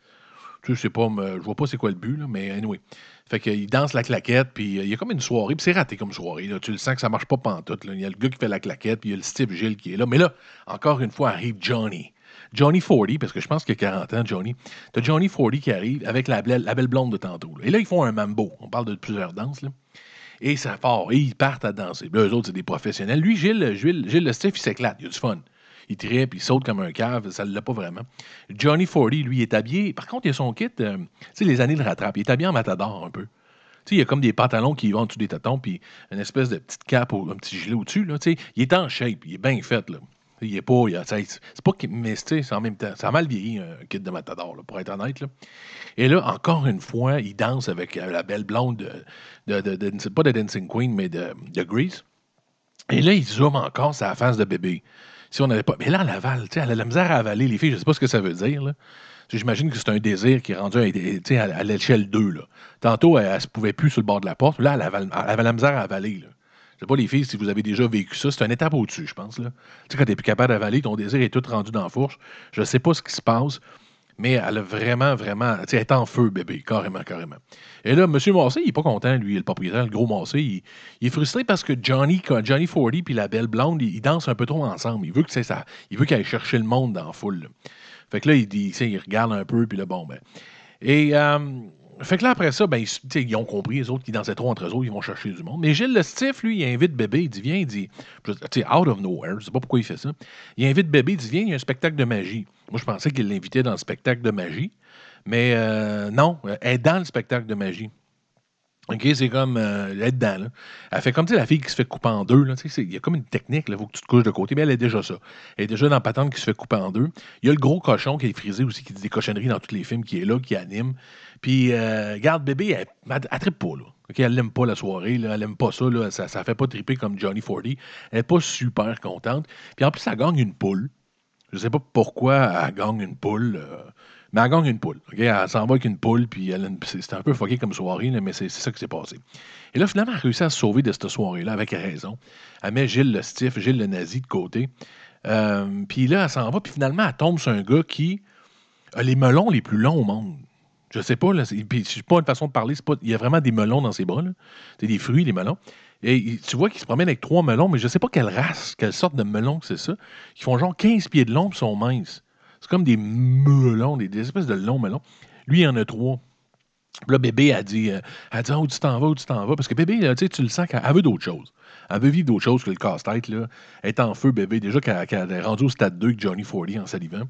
Tu sais, c'est pas, me- je vois pas c'est quoi le but, là, mais anyway. Fait qu'il danse la claquette, puis euh, il y a comme une soirée, puis c'est raté comme soirée. Tu le sens que ça marche pas pantoute. là. Il y a le gars qui fait la claquette, puis il y a le Steve Gilles qui est là. Mais là, encore une fois, arrive Johnny. Johnny 40, parce que je pense qu'il a 40 ans, Johnny. T'as Johnny 40 qui arrive avec la, belle- blonde de tantôt. Et là, ils font un mambo. On parle de plusieurs danses, là. Et ça part. Et ils partent à danser. Là, eux autres, c'est des professionnels. Lui, Gilles, Gilles, Gilles le Steve, il s'éclate. Il a du fun. Il trippe, il saute comme un cave. Ça ne l'a pas vraiment. Johnny 40, lui, est habillé. Par contre, il a son kit. euh, tu sais, les années le rattrapent. Il est habillé en matador un peu. Tu sais, il y a comme des pantalons qui vont en dessous des tatons, puis une espèce de petite cape, ou un petit gilet au-dessus. Il est en shape, il est bien fait. Là. Il est pas. c'est pas qu'il- mais c'est en même temps. Ça a mal vieilli, un kit de matador, pour être honnête. Là. Et là, encore une fois, il danse avec euh, la belle blonde de, de, pas de Dancing Queen, mais de, de Grease. Et là, il zoome encore la face de bébé. Si on n'avait pas. Mais là, elle avale, elle a la misère à avaler. Les filles, je sais pas ce que ça veut dire. J'imagine que c'est un désir qui est rendu à, à, l'échelle 2. Là. Tantôt, elle ne se pouvait plus sur le bord de la porte. Là, elle avale- elle avait la misère à avaler. Là. Je sais pas, les filles, si vous avez déjà vécu ça, c'est une étape au-dessus, je pense. Là. Tu sais, quand tu n'es plus capable d'avaler, ton désir est tout rendu dans la fourche. Je ne sais pas ce qui se passe, mais elle a vraiment, vraiment. Tu sais, elle est en feu, bébé, carrément, carrément. Et là, M. Massé, il n'est pas content, lui, le propriétaire, le gros Massé. Il, est frustré parce que Johnny, Johnny 40 puis la belle blonde, ils, dansent un peu trop ensemble. Il veut que ça. Il veut qu'elle aille chercher le monde dans la foule. Fait que là, il, dit, il regarde un peu, puis là, bon, ben. Et. euh, fait que là, après ça, ben, ils, ils ont compris, les autres qui dansaient trop entre eux ils vont chercher du monde. Mais Gilles le Stiff, lui, il invite bébé, il dit, viens, il dit, tu out of nowhere, je sais pas pourquoi il fait ça. Il invite bébé, il dit, viens, il y a un spectacle de magie. Moi, je pensais qu'il l'invitait dans le spectacle de magie. Mais euh, non, elle est dans le spectacle de magie. OK, c'est comme. euh, elle est dedans, là. Elle fait comme, la fille qui se fait couper en deux, il y a comme une technique, là. Il faut que tu te couches de côté. Mais elle est déjà ça. Elle est déjà dans la patente qui se fait couper en deux. Il y a le gros cochon qui est frisé aussi, qui dit des cochonneries dans tous les films, qui est là, qui anime. Puis, euh, regarde, bébé, elle, trippe pas, là. Elle l'aime pas la soirée. Elle aime pas ça. Ça, ça fait pas triper comme Johnny 40. Elle est pas super contente. Puis, en plus, elle gagne une poule. Je sais pas pourquoi elle gagne une poule. euh, mais elle gagne une poule. Elle s'en va avec une poule, puis une- c'était un peu fucké comme soirée, là, mais c'est c'est ça qui s'est passé. Et là, finalement, elle a réussi à se sauver de cette soirée-là avec raison. Elle met Gilles le stiff, Gilles le nazi de côté. Euh, puis là, elle s'en va, puis finalement, elle tombe sur un gars qui a les melons les plus longs au monde. Je sais pas, là, puis pas une façon de parler, il y a vraiment des melons dans ses bras, là. C'est des fruits, les melons. Et tu vois qu'il se promène avec trois melons, mais je sais pas quelle race, quelle sorte de melon c'est ça. Qui font genre 15 pieds de long, puis sont minces. C'est comme des melons, des, des espèces de longs melons. Lui, il en a trois. Là, bébé a dit, euh, dit, Ah, où tu t'en vas, tu t'en vas? Parce que bébé, là, tu le sens qu'elle elle veut d'autres choses. Elle veut vivre d'autres choses que le casse-tête. Elle est en feu, bébé. Déjà qu'elle qu'elle est rendue au stade 2 avec Johnny 40 en salivant.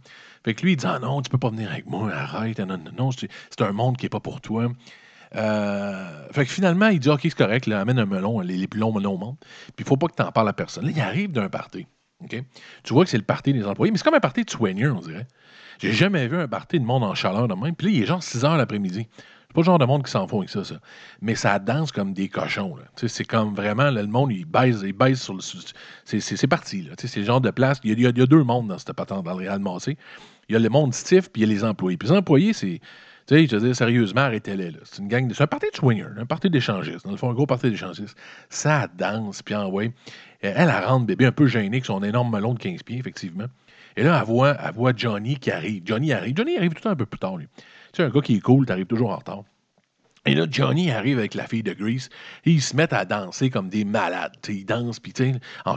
Fait que lui, il dit, ah non, tu peux pas venir avec moi, arrête, non, non, non, c'est un monde qui est pas pour toi. Euh, fait que finalement, il dit, OK, c'est correct, amène un melon, les, plus longs melons au monde. Puis il faut pas que tu en parles à personne. Là, il arrive d'un party. Tu vois que c'est le party des employés, mais c'est comme un party de soigneux, on dirait. J'ai jamais vu un party de monde en chaleur de même. Puis là, il est genre 6 heures l'après-midi. C'est pas le genre de monde qui s'en fout avec ça, ça. Mais ça danse comme des cochons. C'est comme vraiment, là, le monde, il baise, il baise sur le. C'est parti. là. C'est le genre de place. Il y, a, y a- deux mondes dans cette patente, dans le Real Massé. Il y a le monde stiff, puis il y a les employés. Puis les employés, c'est. Tu sais, je veux dire, sérieusement, arrêtez-les. C'est une gang de. C'est un party de swingers, un party d'échangistes. Dans le fond, un gros party d'échangistes. Ça danse, puis envoie. Elle, elle rentre bébé un peu gênée avec son énorme melon de 15 pieds, effectivement. Et là, elle voit, elle voit Johnny qui arrive. Johnny arrive. Johnny arrive tout le temps un peu plus tard, lui. Sais, un gars qui est cool, t'arrives toujours en retard. Et là, Johnny arrive avec la fille de Grease. Et ils se mettent à danser comme des malades. Ils dansent, puis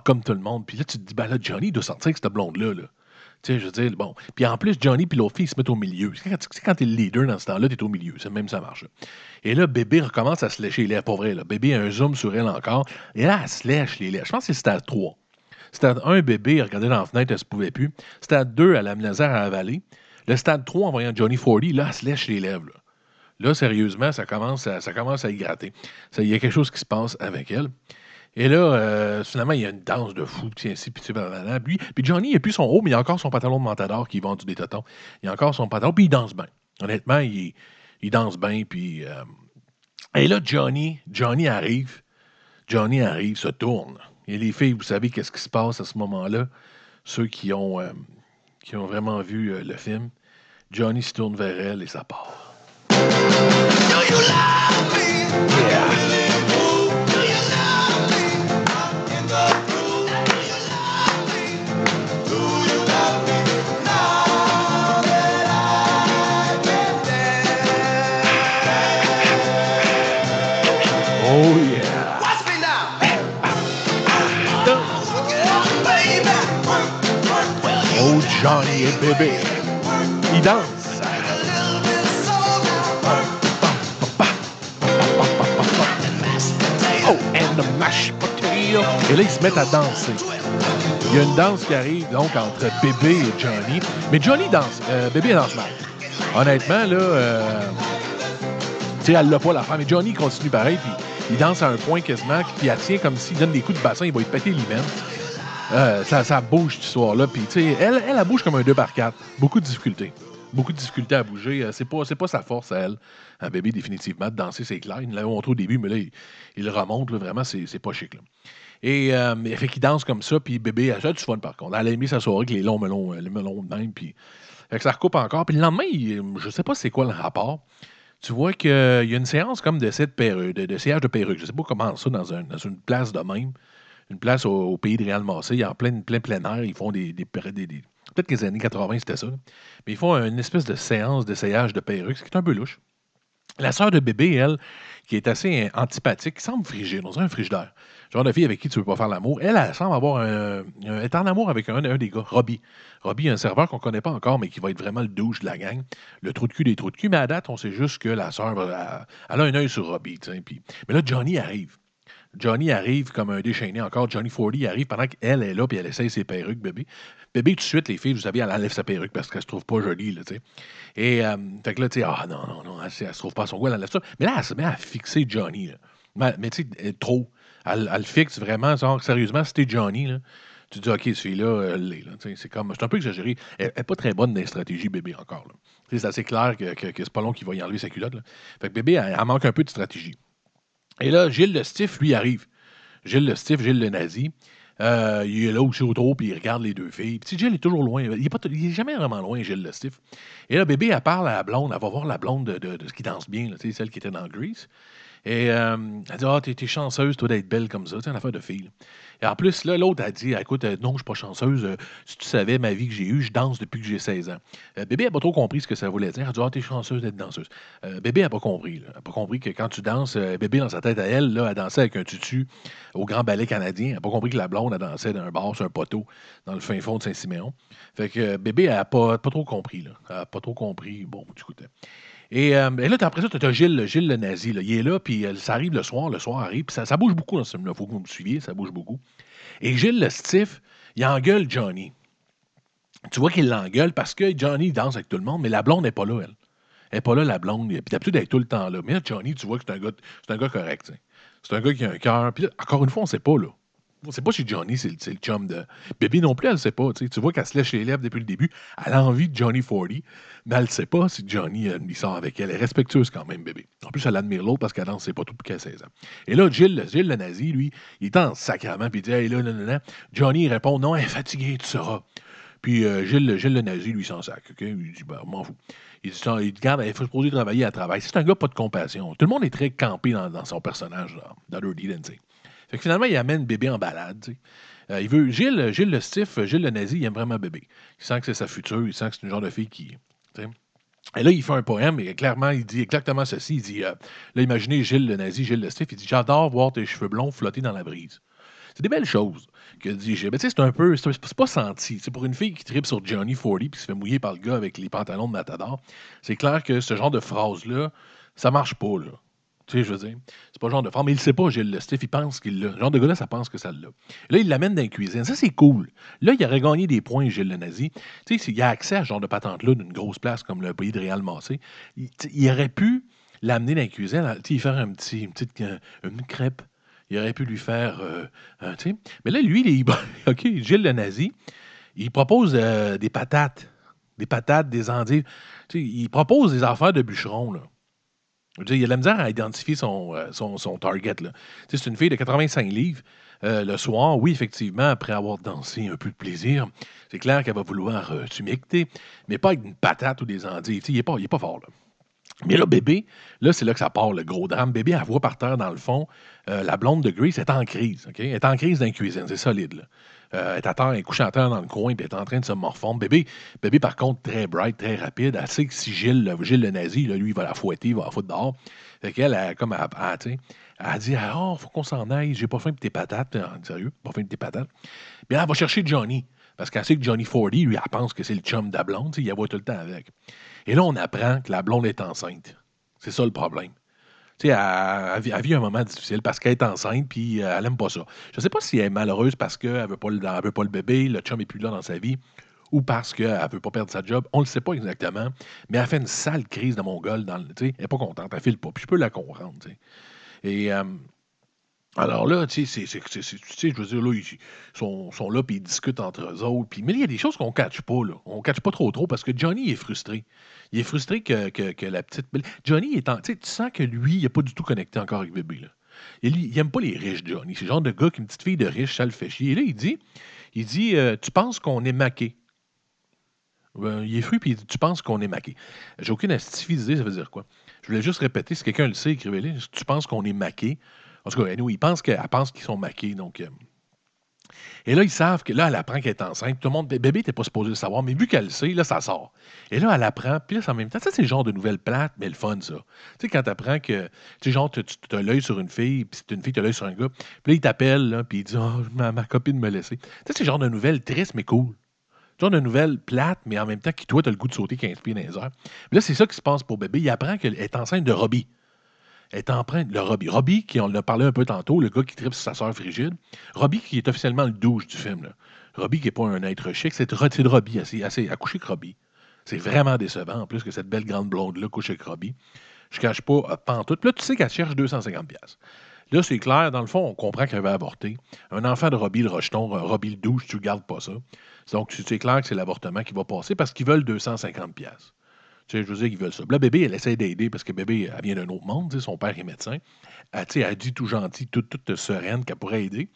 comme tout le monde. Puis là, tu te dis, ben là, Johnny doit sortir avec cette blonde-là. Là. Tu sais, je veux dire, bon. Puis en plus, Johnny puis l'autre fille ils se mettent au milieu. C'est quand, quand t'es le leader dans ce temps-là, t'es au milieu. C'est même ça marche. Et là, bébé recommence à se lécher les lèvres. Pour vrai, là. Bébé a un zoom sur elle encore. Et là, elle se lèche les lèvres. Je pense que c'est stade 3. Stade 1, bébé, elle regardait dans la fenêtre, elle se pouvait plus. Stade 2, elle a la misère à avaler. Le stade 3, en voyant Johnny 40, là, elle se lèche les lèvres. Là, Là, sérieusement, ça commence à, ça commence à y gratter. Il y a quelque chose qui se passe avec elle. Et là, euh, finalement, il y a une danse de fou, puis ainsi, puis. Puis, Johnny, il n'a plus son haut, mais il a encore son pantalon de Matador qui vend du des. Il a encore son pantalon, puis il danse bien. Honnêtement, il, il danse bien, puis... euh, Et là, Johnny, Johnny arrive, Johnny arrive, se tourne. Et les filles, vous savez qu'est-ce qui se passe à ce moment-là? Ceux qui ont, euh, qui ont vraiment vu euh, le film, Johnny se tourne vers elle et ça part. Oh yeah! Oh Johnny et bébé, ils dansent. Oh, and the mashed potato. Et là, ils se mettent à danser. Il y a une danse qui arrive donc entre bébé et Johnny. Mais Johnny danse, euh, bébé danse mal. Honnêtement, là, euh, tu sais, elle l'a pas la femme. Mais Johnny continue pareil, puis il danse à un point quasiment, puis elle tient comme s'il donne des coups de bassin, il va lui péter l'hymen. Euh, ça, ça bouge ce soir-là. Puis, tu sais, elle, elle, elle bouge comme un 2 par 4 Beaucoup de difficultés. Beaucoup de difficultés à bouger. Euh, C'est pas, pas sa force à elle. Un bébé, définitivement, de danser, c'est clair. Il l'avait montré au début, mais là, il, remonte. là, vraiment, c'est pas chic. Là. Et euh, mais fait qu'il danse comme ça, puis bébé, elle a du fun par contre. Elle a aimé sa soirée avec les longs melons, euh, les melons de même, puis ça recoupe encore. Puis le lendemain, il- je sais pas c'est quoi le rapport. Tu vois qu'il y a une séance comme de perruque, de, de sillage de perruque. Je sais pas comment ça dans, un- dans une place de même. Une place au, pays de Réal Massé, il y a en plein, plein, plein air, ils font des. des, des- des- Peut-être que les années 80, c'était ça. Mais ils font une espèce de séance d'essayage de perruque, ce qui est un peu louche. La sœur de bébé, elle, qui est assez antipathique, qui semble frigide, on dirait un frigidaire. Genre de fille avec qui tu veux pas faire l'amour. Elle, elle semble avoir un, en amour avec un, des gars, Robbie. Robbie, un serveur qu'on connaît pas encore, mais qui va être vraiment le douche de la gang. Le trou de cul des trous de cul. Mais à date, on sait juste que la sœur, elle, a un œil sur Robbie. Mais là, Johnny arrive. Johnny arrive comme un déchaîné encore. Johnny 40 arrive pendant qu'elle est là, puis elle essaye ses perruques, bébé. Bébé, tout de suite, les filles, vous savez, elle enlève sa perruque parce qu'elle se trouve pas jolie, là, tu sais. Et, euh, fait que là, tu sais, ah non, non, non, elle, elle se trouve pas à son goût, elle enlève ça. Mais là, elle se met à fixer Johnny. Mais, mais tu sais, elle- trop. Elle, elle le fixe vraiment, genre, sérieusement, si t'es Johnny, là, tu dis, OK, ce elle l'est, là. Tu sais, C'est comme, c'est un peu exagéré. Elle n'est pas très bonne dans les stratégies, bébé, encore, C'est assez clair que, que, que c'est pas long qu'il va y enlever sa culotte, là. Fait que bébé, elle, elle manque un peu de stratégie. Et là, Gilles le Stiff, lui, arrive. Gilles le Stiff, Gilles le Nazi. Euh, il est là aussi au trot, puis il regarde les deux filles. Puis Gilles est toujours loin. Il est, pas, il est jamais vraiment loin, Gilles le Stiff. Et là, bébé, elle parle à la blonde. Elle va voir la blonde de, ce qui danse bien, celle qui était dans Grease. Et euh, elle dit Ah, t'es chanceuse, toi, d'être belle comme ça. C'est une affaire de fille. Et en plus, là, l'autre a dit Écoute, euh, non, je suis pas chanceuse. Euh, si tu savais ma vie que j'ai eue, je danse depuis que j'ai 16 ans. Euh, bébé n'a pas trop compris ce que ça voulait dire. Elle a dit Ah, t'es chanceuse d'être danseuse. Bébé n'a pas compris. Elle n'a pas compris que quand tu danses, bébé, dans sa tête à elle, là, elle dansait avec un tutu au Grand Ballet canadien. Elle n'a pas compris que la blonde, elle dansait dans un bar sur un poteau dans le fin fond de Saint-Siméon. Fait que bébé, n'a pas, pas trop compris. Là. Elle n'a pas trop compris. Bon, du coup. Et, euh, et là, t'as- après ça, tu as Gilles, Gilles le nazi. Là. Il est là, puis euh, ça arrive le soir. Le soir arrive, puis ça, bouge beaucoup dans ce film-là. Il faut que vous me suiviez, ça bouge beaucoup. Et Gilles le stiff, il engueule Johnny. Tu vois qu'il l'engueule parce que Johnny danse avec tout le monde, mais la blonde n'est pas là, elle. Elle n'est pas là, la blonde. Puis d'habitude, elle est tout le temps là. Mais là, Johnny, tu vois que c'est un gars, c'est un gars correct. C'est un gars qui a un cœur. Puis là, encore une fois, on ne sait pas, là. Ne sait pas si Johnny, c'est le, chum de. Bébé non plus, elle ne sait pas. Tu vois qu'elle se lèche les lèvres depuis le début. Elle a envie de Johnny 40, mais elle ne sait pas si Johnny euh, il sort avec elle. Elle est respectueuse quand même, bébé. En plus, elle admire l'autre parce qu'elle danse, c'est pas tout qu'elle a 16 ans. Et là, Gilles, Gilles le nazi, lui, il est en sacrament, puis il dit Hey, là, là, là, là. Johnny il répond Non, elle est fatiguée, tu sauras. Puis euh, Gilles, Gilles le nazi, lui, s'en sac. OK? Il dit, ben, m'en fous. Il dit, il dit, regarde, il faut se poser travailler à travail. C'est un gars pas de compassion. Tout le monde est très campé dans, dans son personnage, là, dans Dirty Dancing. Fait que finalement, il amène bébé en balade. Euh, il veut, Gilles, Gilles le stiff, Gilles le nazi, il aime vraiment bébé. Il sent que c'est sa future, il sent que c'est une genre de fille qui. Et là, il fait un poème, et clairement, il dit exactement ceci. Il dit, euh, là, imaginez Gilles le nazi, Gilles le stiff, il dit J'adore voir tes cheveux blonds flotter dans la brise. C'est des belles choses que dit Gilles. Mais tu sais, c'est un peu, c'est pas senti. C'est pour une fille qui tripe sur Johnny 40 puis se fait mouiller par le gars avec les pantalons de Matador. C'est clair que ce genre de phrase-là, ça marche pas, là. Je veux dire, c'est pas le genre de forme. Mais il sait pas, Gilles le Stiff, il pense qu'il l'a. Le genre de gars-là, ça pense que ça l'a. Là, il l'amène dans la cuisine. Ça, c'est cool. Là, il aurait gagné des points, Gilles le Nazi. Tu sais, a accès à ce genre de patente-là d'une grosse place comme le pays de Réal Massé, il, il aurait pu l'amener dans la cuisine, lui faire un petit, une petite une crêpe. Il aurait pu lui faire. euh. Mais là, lui, il est- OK, Gilles le Nazi, il propose euh, des patates. Des patates, des endives. Il propose des affaires de bûcheron, là. Il a de la misère à identifier son, euh, target. C'est une fille de 85 livres. Euh, le soir, oui, effectivement, après avoir dansé un peu de plaisir, c'est clair qu'elle va vouloir euh, mais pas avec une patate ou des endives. Il n'est pas, pas fort. Là. Mais là, bébé, là, c'est là que ça part, le gros drame. Bébé, elle voit par terre, dans le fond, euh, la blonde de Grace est en crise. Elle est en crise dans la cuisine, c'est solide. Euh, elle est à terre, elle est couchée à terre dans le coin, puis elle est en train de se morfondre. Bébé, bébé, par contre, très bright, très rapide. Elle sait que si Gilles, le- Gilles le nazi, lui, il va la fouetter, il va la foutre dehors. Fait qu'elle, elle, comme, elle, elle, elle dit oh, faut qu'on s'en aille, j'ai pas faim de tes patates. Euh, Sérieux, pas faim de tes patates. Puis elle va chercher Johnny. Parce qu'elle sait que Johnny 40, lui, elle pense que c'est le chum de la blonde, il la voit tout le temps avec. Et là, on apprend que la blonde est enceinte. C'est ça le problème. Tu sais, elle, elle vit- un moment difficile parce qu'elle est enceinte puis euh, elle aime pas ça. Je sais pas si elle est malheureuse parce qu'elle veut, pas le- veut pas le bébé, le chum est plus là dans sa vie, ou parce qu'elle veut pas perdre sa job. On le sait pas exactement, mais elle fait une sale crise de mongol dans le. Elle est pas contente, elle file pas. Puis je peux la comprendre. Et. euh, alors là, tu sais, je veux dire, là, ils sont, là, puis ils discutent entre eux autres. Puis, mais il y a des choses qu'on ne catche pas, là. On ne catche pas trop trop parce que Johnny est frustré. Il est frustré que, que- la petite... Johnny est en... Tu sens que lui, il n'est pas du tout connecté encore avec bébé. Il, il aime pas les riches, Johnny. C'est le genre de gars qu'une petite fille de riche, ça le fait chier. Et là, il dit, il dit euh, Tu penses qu'on est maqué? Ben, il est fru, puis il dit Tu penses qu'on est maqué? J'ai aucune astuce idée, ça veut dire quoi? Je voulais juste répéter, si quelqu'un le sait, écrivez-le. Tu penses qu'on est maqué? En tout cas, anyway, il pense qu'elle pense qu'ils sont maqués, donc... euh, et là, ils savent que là, elle apprend qu'elle est enceinte. Tout le monde, bébé, n'était pas supposé le savoir, mais vu qu'elle le sait, là, ça sort. Et là, elle apprend, puis là, en même temps, ça, c'est le genre de nouvelle plate, mais le fun, ça. Tu sais, quand tu apprends que, tu sais, genre, tu as l'œil sur une fille, puis c'est une fille, tu as l'œil sur un gars, puis là, il t'appelle, puis il dit, oh, ma, copine me laissait. Tu sais, c'est le genre de nouvelle triste, mais cool. Genre de nouvelle plate, mais en même temps, qui, toi, tu as le goût de sauter 15 pieds dans les airs. Puis là, c'est ça qui se passe pour bébé. Il apprend qu'elle est enceinte de Robbie. Est empreinte de Robbie. Robbie, qui on a parlé un peu tantôt, le gars qui tripe sa sœur frigide. Robbie, qui est officiellement le douche du film. Là. Robbie, qui n'est pas un être chic, c'est de Robbie, assez, assez, coucher avec Robbie. C'est vraiment décevant, en plus, que cette belle grande blonde-là couche avec Robbie. Je ne cache pas, euh, pantoute. Là, tu sais qu'elle cherche 250$. piastres. Là, c'est clair, dans le fond, on comprend qu'elle va avorter. Un enfant de Robbie le rejeton, euh, Robbie le douche, tu ne gardes pas ça. Donc, c'est clair que c'est l'avortement qui va passer parce qu'ils veulent 250$. Je veux dire qu'ils veulent ça. Là, bébé, elle essaie d'aider parce que bébé, elle vient d'un autre monde. Son père est médecin. Elle, tu dit tout gentil, toute, sereine qu'elle pourrait aider.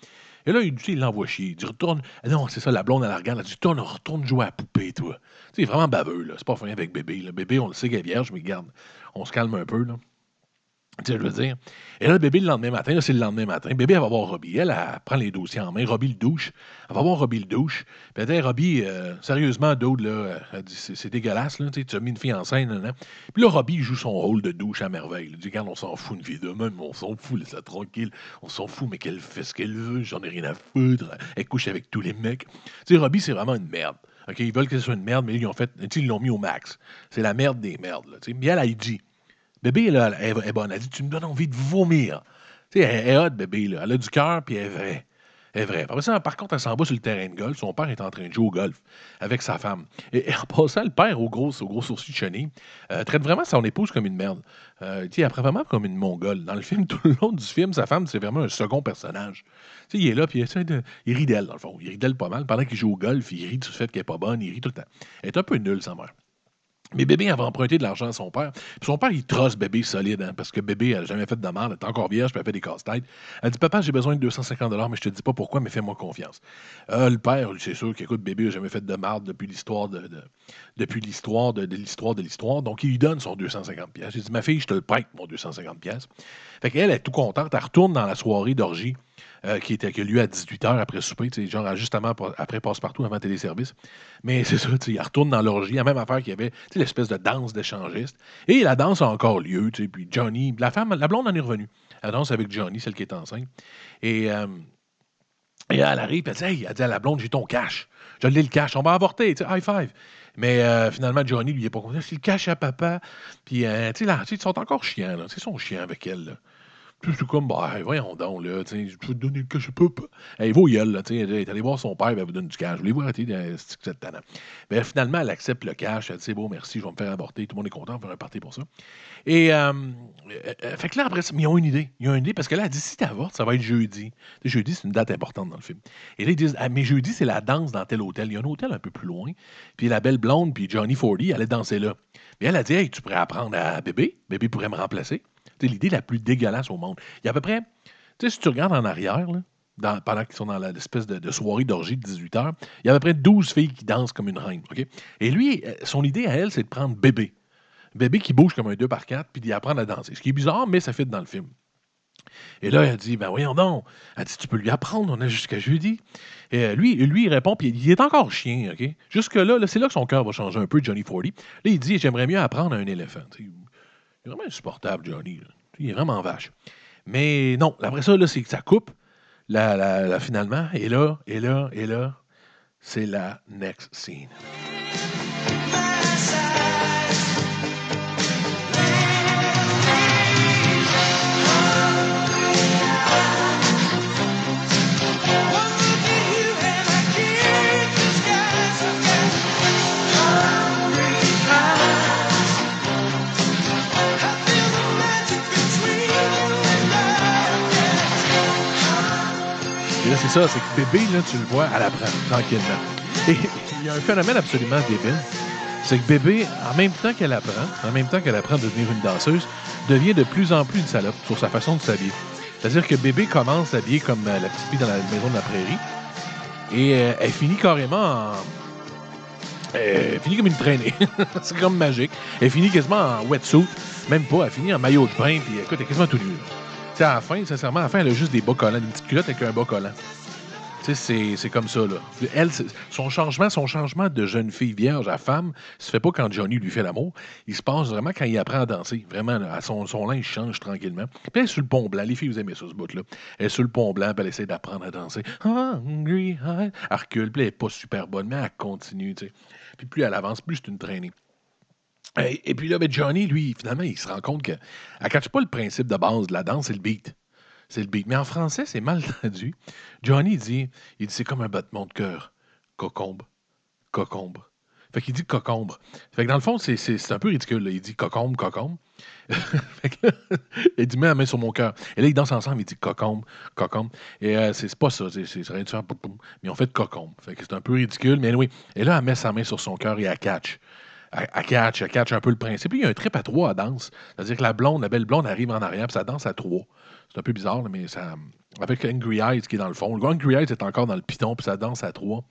Et là, il, il l'envoie chier. Il dit Retourne. Ah Non, c'est ça, la blonde, elle la regarde. Elle dit Retourne, retourne jouer à la poupée, toi. Tu sais, vraiment baveux, là. C'est pas fin avec bébé. Là. Bébé, on le sait qu'elle est vierge, mais regarde, on se calme un peu. Tu sais, je veux dire. Et là, le bébé, le lendemain matin, là, c'est le lendemain matin. Bébé, elle va voir Robbie. Elle, elle prend les dossiers en main. Robbie le douche. Elle va voir Robbie le douche. Puis elle dit, Robbie, euh, sérieusement, Dode, là, elle dit, c'est dégueulasse, là. Tu as mis une fille enceinte, là, là. Puis là, Robbie, joue son rôle de douche à merveille. Il dit, regarde, on s'en fout une vie de même, on s'en fout, laisse-la tranquille. On s'en fout, mais qu'elle fait ce qu'elle veut, j'en ai rien à foutre. Elle couche avec tous les mecs. Tu sais, Robbie, c'est vraiment une merde. OK, ils veulent que ce soit une merde, mais ils fait, ils l'ont mis au max. C'est la merde des merdes, là. Mais elle, elle dit, Bébé, là, elle, est bonne. Elle dit Tu me donnes envie de vomir. Tu sais, elle, est hot, bébé. Là. Elle a du cœur, puis elle est vraie. Elle est vraie. Par contre, elle s'en va sur le terrain de golf. Son père est en train de jouer au golf avec sa femme. Et, et en passant, le père, au gros, au gros sourcil de chenille, euh, traite vraiment son épouse comme une merde. Euh, tu sais, après vraiment comme une mongole. Dans le film, tout le long du film, sa femme, c'est vraiment un second personnage. Tu sais, il est là, puis il. Il rit d'elle, dans le fond. Il rit d'elle pas mal. Pendant qu'il joue au golf, il rit du fait qu'elle est pas bonne. Il rit tout le temps. Elle est un peu nulle, sa mère. Mais bébé avait emprunté de l'argent à son père. Son père, il trosse bébé solide, hein, parce que bébé n'a jamais fait de demande, elle est encore vierge, puis elle fait des casse-têtes. Elle dit Papa, j'ai besoin de 250 mais je te dis pas pourquoi, mais fais-moi confiance. Euh, le père, c'est sûr qu'écoute, bébé n'a jamais fait de marde depuis l'histoire de, l'histoire de, l'histoire de l'histoire. Donc, il lui donne son 250 pièces. J'ai dit Ma fille, je te le prête, mon 250 pièces. Fait qu'elle est tout contente. Elle retourne dans la soirée d'orgie euh, qui, était, a lieu à 18h après souper, genre pa- après passe-partout avant téléservice. Mais c'est ça, elle retourne dans l'orgie, la même affaire qu'il y avait, l'espèce de danse d'échangiste. Et la danse a encore lieu, puis Johnny, la femme, la blonde en est revenue. Elle danse avec Johnny, celle qui est enceinte. Et, euh, et elle arrive, elle dit, hey, elle dit à la blonde, j'ai ton cash. Je l'ai le cash, on va avorter, high five. Mais euh, finalement, Johnny, lui, il est pas content. C'est le cash à papa. Puis, tu sais, là, ils sont encore chiants, là. Ils sont chiants avec elle, là. C'est comme, bah, voyons donc, là, je peux te donner le cash, je peux pas. Hey, va au gueule, là, elle est allée voir son père, elle vous donne du cash. Voulez-vous arrêter de vous êtes tannant? Ben, finalement, elle accepte le cash, elle dit, beau, merci, je vais me faire avorter. Tout le monde est content, on va party pour ça. Et, euh, euh, euh, fait que là, après ça, mais ils ont une idée. Ils ont une idée parce que là, elle dit, si t'avortes, ça va être jeudi. Tu sais, jeudi, c'est une date importante dans le film. Et là, ils disent, ah, mais jeudi, c'est la danse dans tel hôtel. Il y a un hôtel un peu plus loin. Puis la belle blonde, puis Johnny Fordy, allait danser là. Mais elle a dit, hey, tu pourrais apprendre à bébé. Bébé pourrait me remplacer. C'est l'idée la plus dégueulasse au monde. Il y a à peu près, tu sais, si tu regardes en arrière, là, pendant qu'ils sont dans l'espèce de, de soirée d'orgie de 18 heures, il y a à peu près 12 filles qui dansent comme une reine. Et lui, euh, son idée à elle, c'est de prendre bébé. Bébé qui bouge comme un 2 par 4 puis d'y apprendre à danser. Ce qui est bizarre, mais ça fit dans le film. Et là, elle dit, ben voyons donc. Elle dit, tu peux lui apprendre, on a jusqu'à jeudi. Et euh, lui, lui, il répond, puis il est encore chien, OK? Jusque-là, là, c'est là que son cœur va changer un peu, Johnny Fordy. Là, il dit, j'aimerais mieux apprendre à un éléphant. Il est vraiment insupportable, Johnny. Il est vraiment vache. Mais non, après ça, c'est que ça coupe, finalement. Et là, et là, et là, c'est la next scene. C'est ça, c'est que bébé, là, tu le vois, elle apprend tranquillement. Et il y a un phénomène absolument débile. C'est que bébé, en même temps qu'elle apprend, en même temps qu'elle apprend à devenir une danseuse, devient de plus en plus une salope sur sa façon de s'habiller. C'est-à-dire que bébé commence à s'habiller comme euh, la petite fille dans la maison de la prairie. Et euh, elle finit carrément en. Elle finit comme une traînée. c'est comme magique. Elle finit quasiment en wetsuit. Même pas. Elle finit en maillot de bain. Puis écoute, elle est quasiment tout nue. Sais, à la fin, sincèrement, à la fin, elle a juste des bas collants, une petite culotte avec un bas collant. Tu sais, c'est- comme ça, là. Son changement, son changement de jeune fille vierge à femme se fait pas quand Johnny lui fait l'amour. Il se passe vraiment quand il apprend à danser. Vraiment, là, à son, son linge change tranquillement. Puis elle est sur le pont blanc. Les filles, vous aimez ça, ce bout-là. Elle est sur le pont blanc, puis elle essaie d'apprendre à danser. Hungry, heart. Elle recule, puis elle est pas super bonne, mais elle continue. Puis plus elle avance, plus c'est une traînée. Et, puis là, Johnny, lui, finalement, il se rend compte qu'elle ne catche pas le principe de base de la danse, c'est le beat. C'est le beat. Mais en français, c'est mal traduit. Johnny dit, il dit c'est comme un battement de cœur. Cocombe. Cocombe. Fait qu'il dit cocombre. Fait que dans le fond, c'est- un peu ridicule. Il dit cocombe, cocombe. fait que il dit mets la main sur mon cœur. Et là, ils dansent ensemble. Il dit cocombe, cocombe. Et euh, c'est pas ça. C'est rien de poum. Mais on fait cocombe. Fait que c'est un peu ridicule. Mais oui. Et là, elle met sa main sur son cœur et elle catch. Elle catch, elle catch un peu le principe. Puis il y a un trip à trois à danse. C'est-à-dire que la blonde, la belle blonde arrive en arrière, puis ça danse à trois. C'est un peu bizarre, mais ça. Avec Angry Eyes qui est dans le fond. Le Angry Eyes est encore dans le piton, puis ça danse à trois.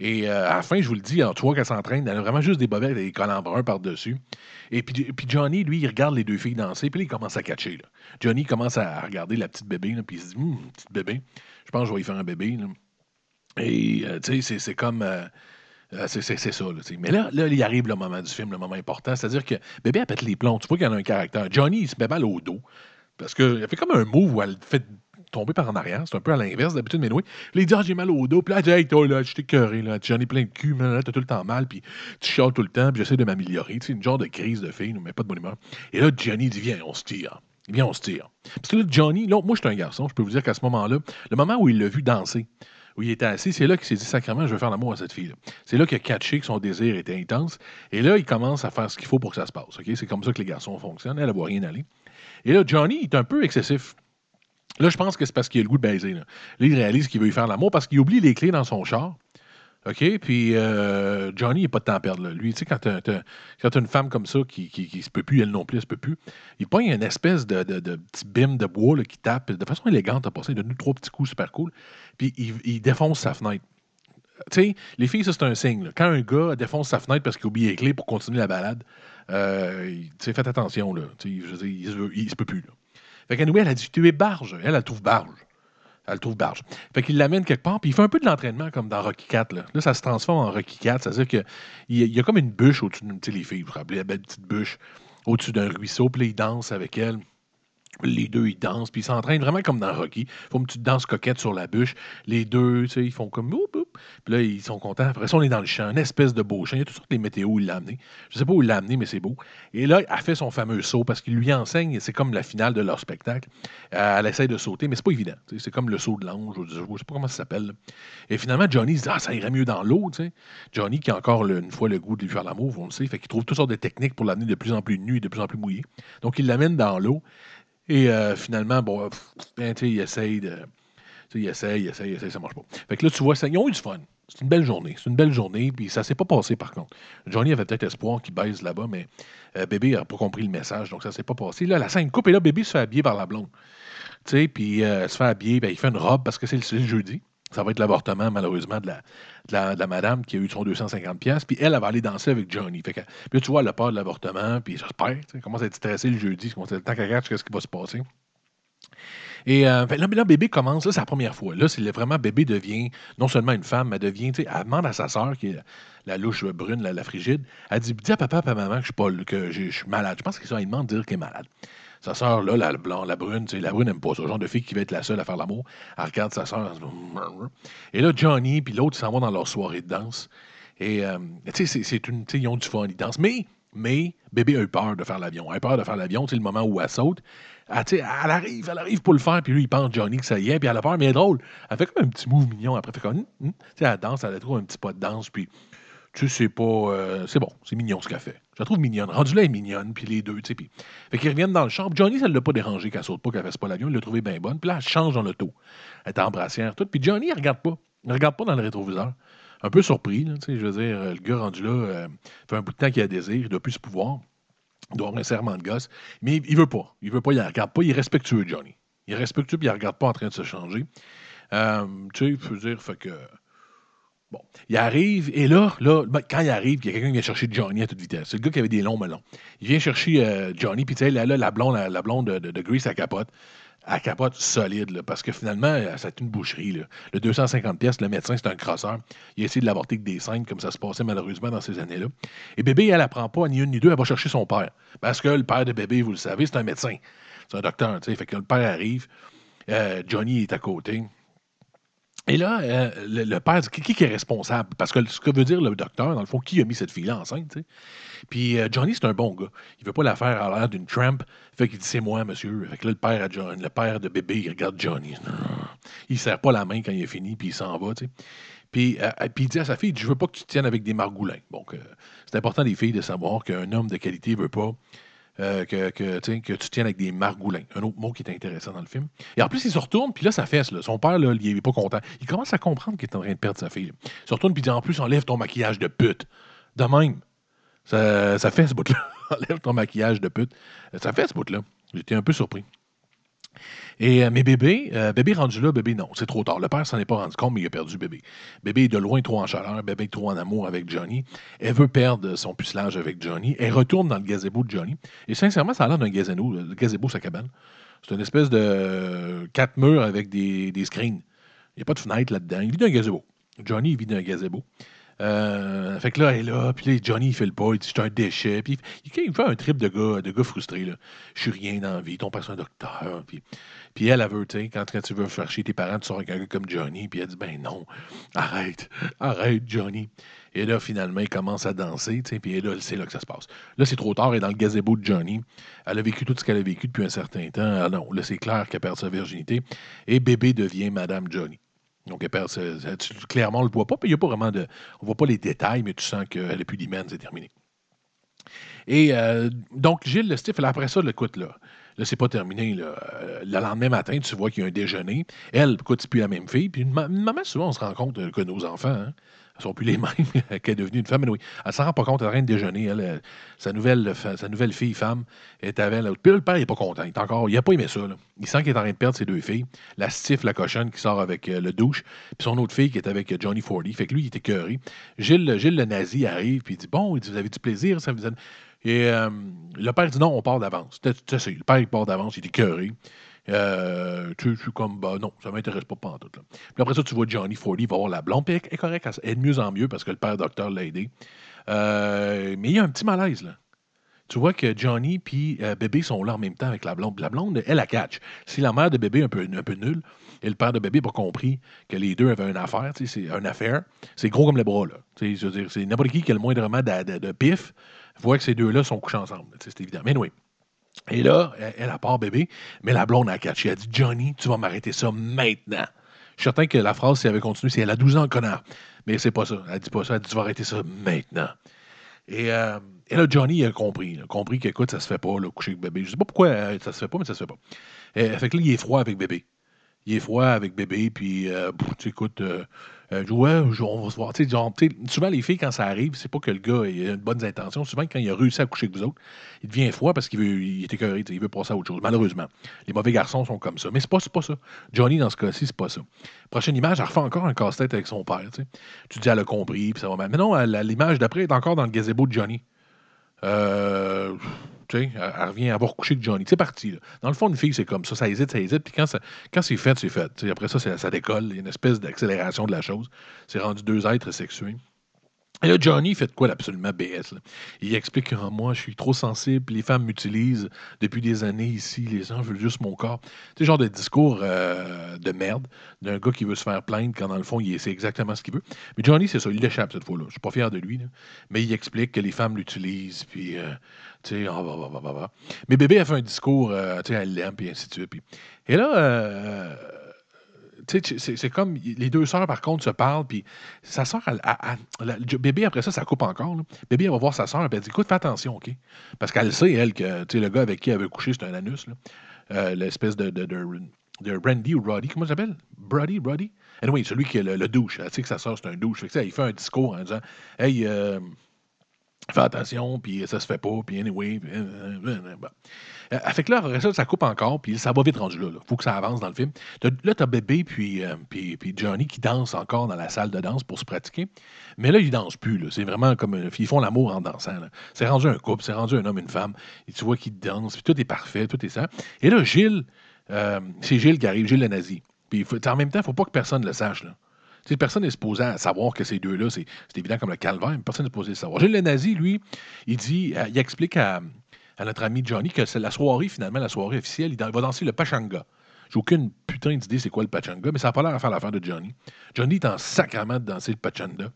Et euh, à la fin, je vous le dis, en trois qu'elle s'entraîne, elle a vraiment juste des bobettes et des collants par-dessus. Et puis, Johnny, lui, il regarde les deux filles danser, puis là, il commence à catcher. Johnny commence à regarder la petite bébé, puis il se dit, Hum, petite bébé, je pense que je vais y faire un bébé. Et, euh, tu sais, c'est- comme. euh, c'est c'est- c'est ça. Là. Mais là, là, il arrive le moment du film, le moment important. C'est-à-dire que bébé, elle pète les plombs. Tu vois qu'il y en a un caractère. Johnny, il se met mal au dos. Parce qu'elle fait comme un move où elle fait tomber par en arrière. C'est un peu à l'inverse d'habitude, mais oui. Il dit, ah, j'ai mal au dos. Puis là, elle dit, hey, toi, là, je t'ai cœuré, là. Plein de cul, mais là, t'as tout le temps mal. Puis tu chiales tout le temps, puis j'essaie de m'améliorer. Sais, une genre de crise de fille, mais pas de bonne humeur. Et là, Johnny dit, viens, on se tire. Viens, on se tire. Parce que là, Johnny, là, moi, je suis un garçon. Je peux vous dire qu'à ce moment-là, le moment où il l'a vu danser, où il était assis, c'est là qu'il s'est dit sacrément, je veux faire l'amour à cette fille-là. C'est là qu'il a catché que son désir était intense. Et là, il commence à faire ce qu'il faut pour que ça se passe. C'est comme ça que les garçons fonctionnent. Elle ne voit rien aller. Et là, Johnny est un peu excessif. Là, je pense que c'est parce qu'il a le goût de baiser. Là, Là, il réalise qu'il veut y faire l'amour parce qu'il oublie les clés dans son char. OK? Puis euh, Johnny, il n'a pas de temps à perdre. Là. Lui, tu sais, quand tu as, une femme comme ça qui, qui, qui se peut plus, elle non plus, elle se peut plus, il pogne une espèce de, de, petit bim de bois là, qui tape de façon élégante, à passer, il donne trois petits coups super cool, puis il, il défonce sa fenêtre. Tu sais, les filles, ça, c'est un signe. Quand un gars défonce sa fenêtre parce qu'il oublie les clés pour continuer la balade, euh, tu sais, faites attention. Là. Je veux il, il se peut plus. Fait qu'anyway, elle a dit Tu es barge. Elle, elle trouve barge. Elle le trouve barge. Fait qu'il l'amène quelque part, puis il fait un peu de l'entraînement comme dans Rocky 4. Là, ça se transforme en Rocky 4. C'est-à-dire qu'il y, a- il y a comme une bûche au-dessus de tu sais, les filles, vous vous rappelez, la belle petite bûche au-dessus d'un ruisseau, puis il danse avec elle. Les deux, ils dansent, puis ils s'entraînent vraiment comme dans Rocky. Ils font une petite danse coquette sur la bûche. Les deux, tu sais, ils font comme boum, boum. Puis là, ils sont contents. Après ça, on est dans le champ, une espèce de beau champ. Il y a toutes sortes de météos où il l'a amené. Je sais pas où il l'a amené, mais c'est beau. Et là, elle fait son fameux saut parce qu'il lui enseigne, c'est comme la finale de leur spectacle. Euh, elle essaie de sauter, mais c'est pas évident. C'est comme le saut de l'ange, je sais pas comment ça s'appelle. Et finalement, Johnny se dit Ah, ça irait mieux dans l'eau. tu. Johnny, qui a encore une fois le goût de lui faire l'amour, on le sait, fait qu'il trouve toutes sortes de techniques pour l'amener de plus en plus nu et de plus en plus mouillé. Donc, il l'amène dans l'eau. Et euh, finalement, bon, pff, ben, il essaye de. Il essaye, il essaye, il essaye, ça marche pas. Fait que là, tu vois, ça, ils ont eu du fun. C'est une belle journée. C'est une belle journée, puis ça s'est pas passé par contre. Johnny avait peut-être espoir qu'il baise là-bas, mais euh, bébé n'a pas compris le message, donc ça s'est pas passé. Là, la scène coupe, et là, bébé se fait habiller par la blonde. Tu sais, puis euh, se fait habiller, ben, il fait une robe parce que c'est le jeudi. Ça va être l'avortement, malheureusement, de la, de, la, madame qui a eu son 250$. pièces Puis elle, elle va aller danser avec Johnny. Fait que, puis là, tu vois, elle a peur de l'avortement, puis j'espère. Elle commence à être stressée le jeudi. Elle commence à être tant qu'elle regarde qu'est-ce qui va se passer. Et euh, là, bébé commence, là, c'est la première fois. Là, c'est vraiment, bébé devient non seulement une femme, mais devient, tu sais, elle demande à sa sœur, qui est la, louche brune, la, la frigide, elle dit Dis à papa à maman que je suis pas malade. Je pense ça, il demande de dire qu'elle est malade. Sa sœur, là, la, blonde, la brune, la brune n'aime pas. Le genre de fille qui va être la seule à faire l'amour. Elle regarde sa sœur. Et là, Johnny, puis l'autre, s'en vont dans leur soirée de danse. Et, euh, tu sais, c'est- c'est une. Ils ont du fun, ils dansent. Mais, mais, bébé a eu peur de faire l'avion. Elle a eu peur de faire l'avion, sais, le moment où elle saute. Elle, elle arrive, elle arrive pour le faire, puis lui, il pense Johnny que ça y est, puis elle a peur, mais elle est drôle. Elle fait comme un petit move mignon. Après, fait comme. Hum, elle danse, elle a trouvé un petit pas de danse, puis. Tu sais, pas. euh, c'est bon, c'est mignon ce qu'elle fait. Je la trouve mignonne. Rendu là, est mignonne, puis les deux, tu sais. Puis... Fait qu'ils reviennent dans le champ. Johnny, ça ne l'a pas dérangé qu'elle saute pas, qu'elle fasse pas l'avion. Il l'a trouvé bien bonne. Puis là, elle change dans l'auto. Elle est en brassière, tout. Puis Johnny, il regarde pas. Il regarde pas dans le rétroviseur. Un peu surpris, tu sais. Je veux dire, euh, le gars rendu là, euh, fait un bout de temps qu'il a désir, il doit plus se pouvoir. Il doit avoir un serment de gosse. Mais il, il veut pas. Il veut pas, il regarde pas. Il est respectueux, Johnny. Il est respectueux, puis il regarde pas en train de se changer. Tu sais, je veux dire, fait que. Bon, il arrive, et là, là ben, quand il arrive, il y a quelqu'un qui vient chercher Johnny à toute vitesse. C'est le gur qui avait des longs melons. Il vient chercher euh, Johnny, puis tu sais, là, la blonde, la, blonde de, de, Grease, elle capote. Elle capote solide, parce que finalement, euh, c'est une boucherie. Là. Le 250 pièces, le médecin, c'est un crosseur. Il a essayé de l'avorter avec des scènes, comme ça se passait malheureusement dans ces années-là. Et bébé, elle apprend pas ni une ni deux, elle va chercher son père. Parce que le père de bébé, vous le savez, c'est un médecin. C'est un docteur, tu sais. Fait que le père arrive, euh, Johnny est à côté. Et là, euh, le, père dit qui, est responsable? Parce que ce que veut dire le docteur, dans le fond, qui a mis cette fille-là enceinte? Puis euh, Johnny, c'est un bon gars. Il veut pas la faire à l'air d'une tramp. Fait qu'il dit c'est moi, monsieur. Fait que là, le père, le père de bébé, il regarde Johnny. Il serre pas la main quand il est fini, puis il s'en va. Puis, euh, puis il dit à sa fille, je veux pas que tu tiennes avec des margoulins. Donc, c'est important des filles de savoir qu'un homme de qualité veut pas euh, que, tu tiennes avec des margoulins. Un autre mot qui est intéressant dans le film. Et en plus, il se retourne, puis là, ça fesse. Là. Son père, il est pas content. Il commence à comprendre qu'il est en train de perdre sa fille. Il se retourne, puis dit En plus, enlève ton maquillage de pute. De même. Ça fait ce bout-là. enlève ton maquillage de pute. Ça fait ce bout-là. J'étais un peu surpris. Et, euh, mais bébé, euh, bébé rendu là, bébé, non, c'est trop tard. Le père s'en est pas rendu compte, mais il a perdu bébé. Bébé est de loin trop en chaleur, bébé est trop en amour avec Johnny. Elle veut perdre son pucelage avec Johnny. Elle retourne dans le gazebo de Johnny. Et sincèrement, ça a l'air d'un gazebo, le gazebo, sa cabane. C'est une espèce de euh, quatre murs avec des, des screens. Il n'y a pas de fenêtre là-dedans. Il vit d'un gazebo. Johnny, il vit d'un gazebo. Euh, fait que là, elle est là, puis là, Johnny, il fait le pas, il dit, je suis un déchet. Puis il, il fait un trip de gars, de gars frustré, là. Je suis rien dans la vie, ton un docteur. Puis, puis elle, elle veut, tu quand, tu veux faire chier tes parents, tu sors avec comme Johnny, puis elle dit, ben non, arrête, arrête, Johnny. Et là, finalement, il commence à danser, puis là, c'est là que ça se passe. Là, c'est trop tard, elle est dans le gazebo de Johnny. Elle a vécu tout ce qu'elle a vécu depuis un certain temps. Ah non, là, c'est clair qu'elle perd sa virginité. Et bébé devient Madame Johnny. Donc, elle perd sa- sa- tu- clairement, on ne le voit pas, puis il n'y a pas vraiment de. On voit pas les détails, mais tu sens qu'elle n'est plus d'hymen, c'est terminé. Et euh, donc, Gilles, le Stiff, après ça, là, écoute, là, là c'est pas terminé. Là. Euh, Le lendemain matin, tu vois qu'il y a un déjeuner. Elle, écoute, c'est plus la même fille? Puis maman, souvent, on se rend compte euh, que nos enfants, hein, sont plus les mêmes qu'elle est devenue une femme. Oui, elle s'en rend pas compte, elle est en train de déjeuner. Sa, nouvelle, fille, femme, est avec elle. Puis le père, n'est pas content. Il, est a pas aimé ça. Il sent qu'il est en train de perdre ses deux filles. La stiff, la cochonne, qui sort avec euh, le douche, puis son autre fille qui est avec Johnny Fordy. Fait que lui, il était cœuré. Gilles, Gilles, le nazi, arrive, puis dit Bon, vous avez du plaisir, ça vous a- Et euh, le père dit Non, on part d'avance. C'était ça. Le père, part d'avance, il est cœuré. Euh, tu tu comme, bah non, ça m'intéresse pas, pas en tout. Là. Puis après ça, tu vois Johnny il va voir la blonde, puis elle est correcte, elle est de mieux en mieux parce que le père docteur l'a aidé. Euh, mais il y a un petit malaise, là. Tu vois que Johnny puis euh, bébé sont là en même temps avec la blonde. La blonde, elle, la catch. Si la mère de bébé est un peu, nulle, et le père de bébé n'a pas compris que les deux avaient une affaire, tu sais, c'est une affaire, c'est gros comme le bras, là. Tu sais, je veux dire, c'est n'importe qui qui a le moindrement de- de pif, voit que ces deux-là sont couchés ensemble. C'est évident. Mais oui. Et là, elle, a part bébé, mais la blonde a catché. Elle a dit Johnny, tu vas m'arrêter ça maintenant. Je suis certain que la phrase, si elle avait continué, c'est elle a 12 ans, connard. Mais c'est pas ça. Elle dit pas ça. Elle dit tu vas arrêter ça maintenant. Et, euh, et là, Johnny a compris. Il a compris qu'écoute, ça se fait pas, là, coucher avec bébé. Je sais pas pourquoi euh, ça se fait pas, mais ça se fait pas. Euh, fait que là, il est froid avec bébé. Il est froid avec bébé, puis euh, tu sais, écoute, euh, euh, ouais, on va se voir. Genre, souvent, les filles, quand ça arrive, c'est pas que le gars ait une bonne intention. Souvent, quand il a réussi à coucher avec vous autres, il devient froid parce qu'il veut, il est écœuré, il veut passer à autre chose. Malheureusement. Les mauvais garçons sont comme ça. Mais c'est pas, pas ça. Johnny, dans ce cas-ci, c'est pas ça. Prochaine image, elle refait encore un casse-tête avec son père. Tu dis, elle a compris, puis ça va mal. Mais non, l'image d'après est encore dans le gazebo de Johnny. Euh, elle, elle revient avoir couché avec Johnny. C'est parti. Dans le fond, une fille, c'est comme ça. Ça hésite, ça hésite. Puis quand, c'est fait, c'est fait. Après ça, ça décolle. Il y a une espèce d'accélération de la chose. C'est rendu deux êtres sexués. Et là, Johnny fait de quoi l'absolument BS? là? Il explique que Ah, moi, je suis trop sensible, les femmes m'utilisent depuis des années ici, les gens veulent juste mon corps. Sais, genre de discours euh, de merde d'un gars qui veut se faire plaindre quand dans le fond, il c'est exactement ce qu'il veut. Mais Johnny, c'est ça, il l'échappe cette fois-là. Je suis pas fier de lui, mais il explique que les femmes l'utilisent, puis, euh, tu sais, ah, bah, bah, bah. Mais bébé a fait un discours, euh, tu sais, elle l'aime, puis ainsi de suite. Et là, euh, c'est comme les deux sœurs, par contre, se parlent, puis sa sœur, elle- bébé, après ça, ça coupe encore. Bébé, elle va voir sa sœur, elle dit Écoute, fais attention, OK? Parce qu'elle sait, elle, que le gars avec qui elle veut coucher, c'est un anus. Euh, l'espèce de, de, de, Randy ou Roddy, comment ça s'appelle? Brody, Brody Anyway, celui qui est le, douche. Elle sait que sa sœur, c'est un douche. Il fait un discours en disant Hey, euh, fais attention, puis ça se fait pas, puis anyway. puis, euh, euh, euh. Euh, fait que là, ça, ça coupe encore, puis ça va vite rendu là. Il faut que ça avance dans le film. T'as- Là, tu as bébé puis, Johnny qui dansent encore dans la salle de danse pour se pratiquer. Mais là, ils dansent plus. C'est vraiment comme. Ils font l'amour en dansant. C'est rendu un couple, c'est rendu un homme une femme. Et tu vois qu'ils dansent, puis tout est parfait, tout est ça. Et là, Gilles, c'est Gilles qui arrive, Gilles le nazi. Puis en même temps, il ne faut pas que personne le sache. Là. Tu sais, personne n'est supposé à savoir que ces deux-là, c'est évident comme le calvaire, mais personne n'est supposé le savoir. Gilles le nazi, lui, il dit, euh, il explique à, à notre ami Johnny que c'est la soirée, finalement, la soirée officielle, il, va danser le Pachanga. J'ai aucune putain d'idée c'est quoi le Pachanga, mais ça n'a pas l'air à faire l'affaire de Johnny. Johnny est en sacrament de danser le Pachanga.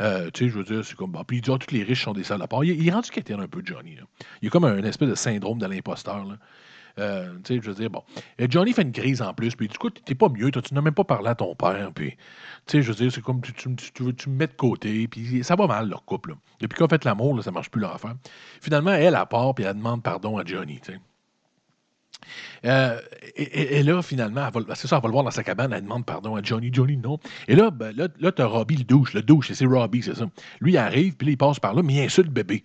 Euh, tu sais, je veux dire, c'est comme. Bon, puis il dit, Ah, tous les riches sont des salles à part. Il, il est rendu un peu, Johnny. là. Il a comme un, espèce de syndrome de l'imposteur. Euh, tu sais, je veux dire, bon. Et Johnny fait une crise en plus, puis dit, écoute, t'es pas mieux, tu n'as même pas parlé à ton père, puis, tu sais, je veux dire, c'est comme, tu, tu, tu, tu me mets de côté, puis ça va mal, leur couple. Depuis qu'on fait l'amour, ça marche plus leur affaire. Finalement, elle, elle part, puis elle demande pardon à Johnny, tu sais. Euh, et, là, finalement, c'est ça, elle va le voir dans sa cabane, elle demande pardon à Johnny, Johnny, non. Et là, ben, là, là tu as Robbie le douche, le douche, c'est Robbie, c'est ça. Lui, il arrive, puis il passe par là, mais il insulte bébé.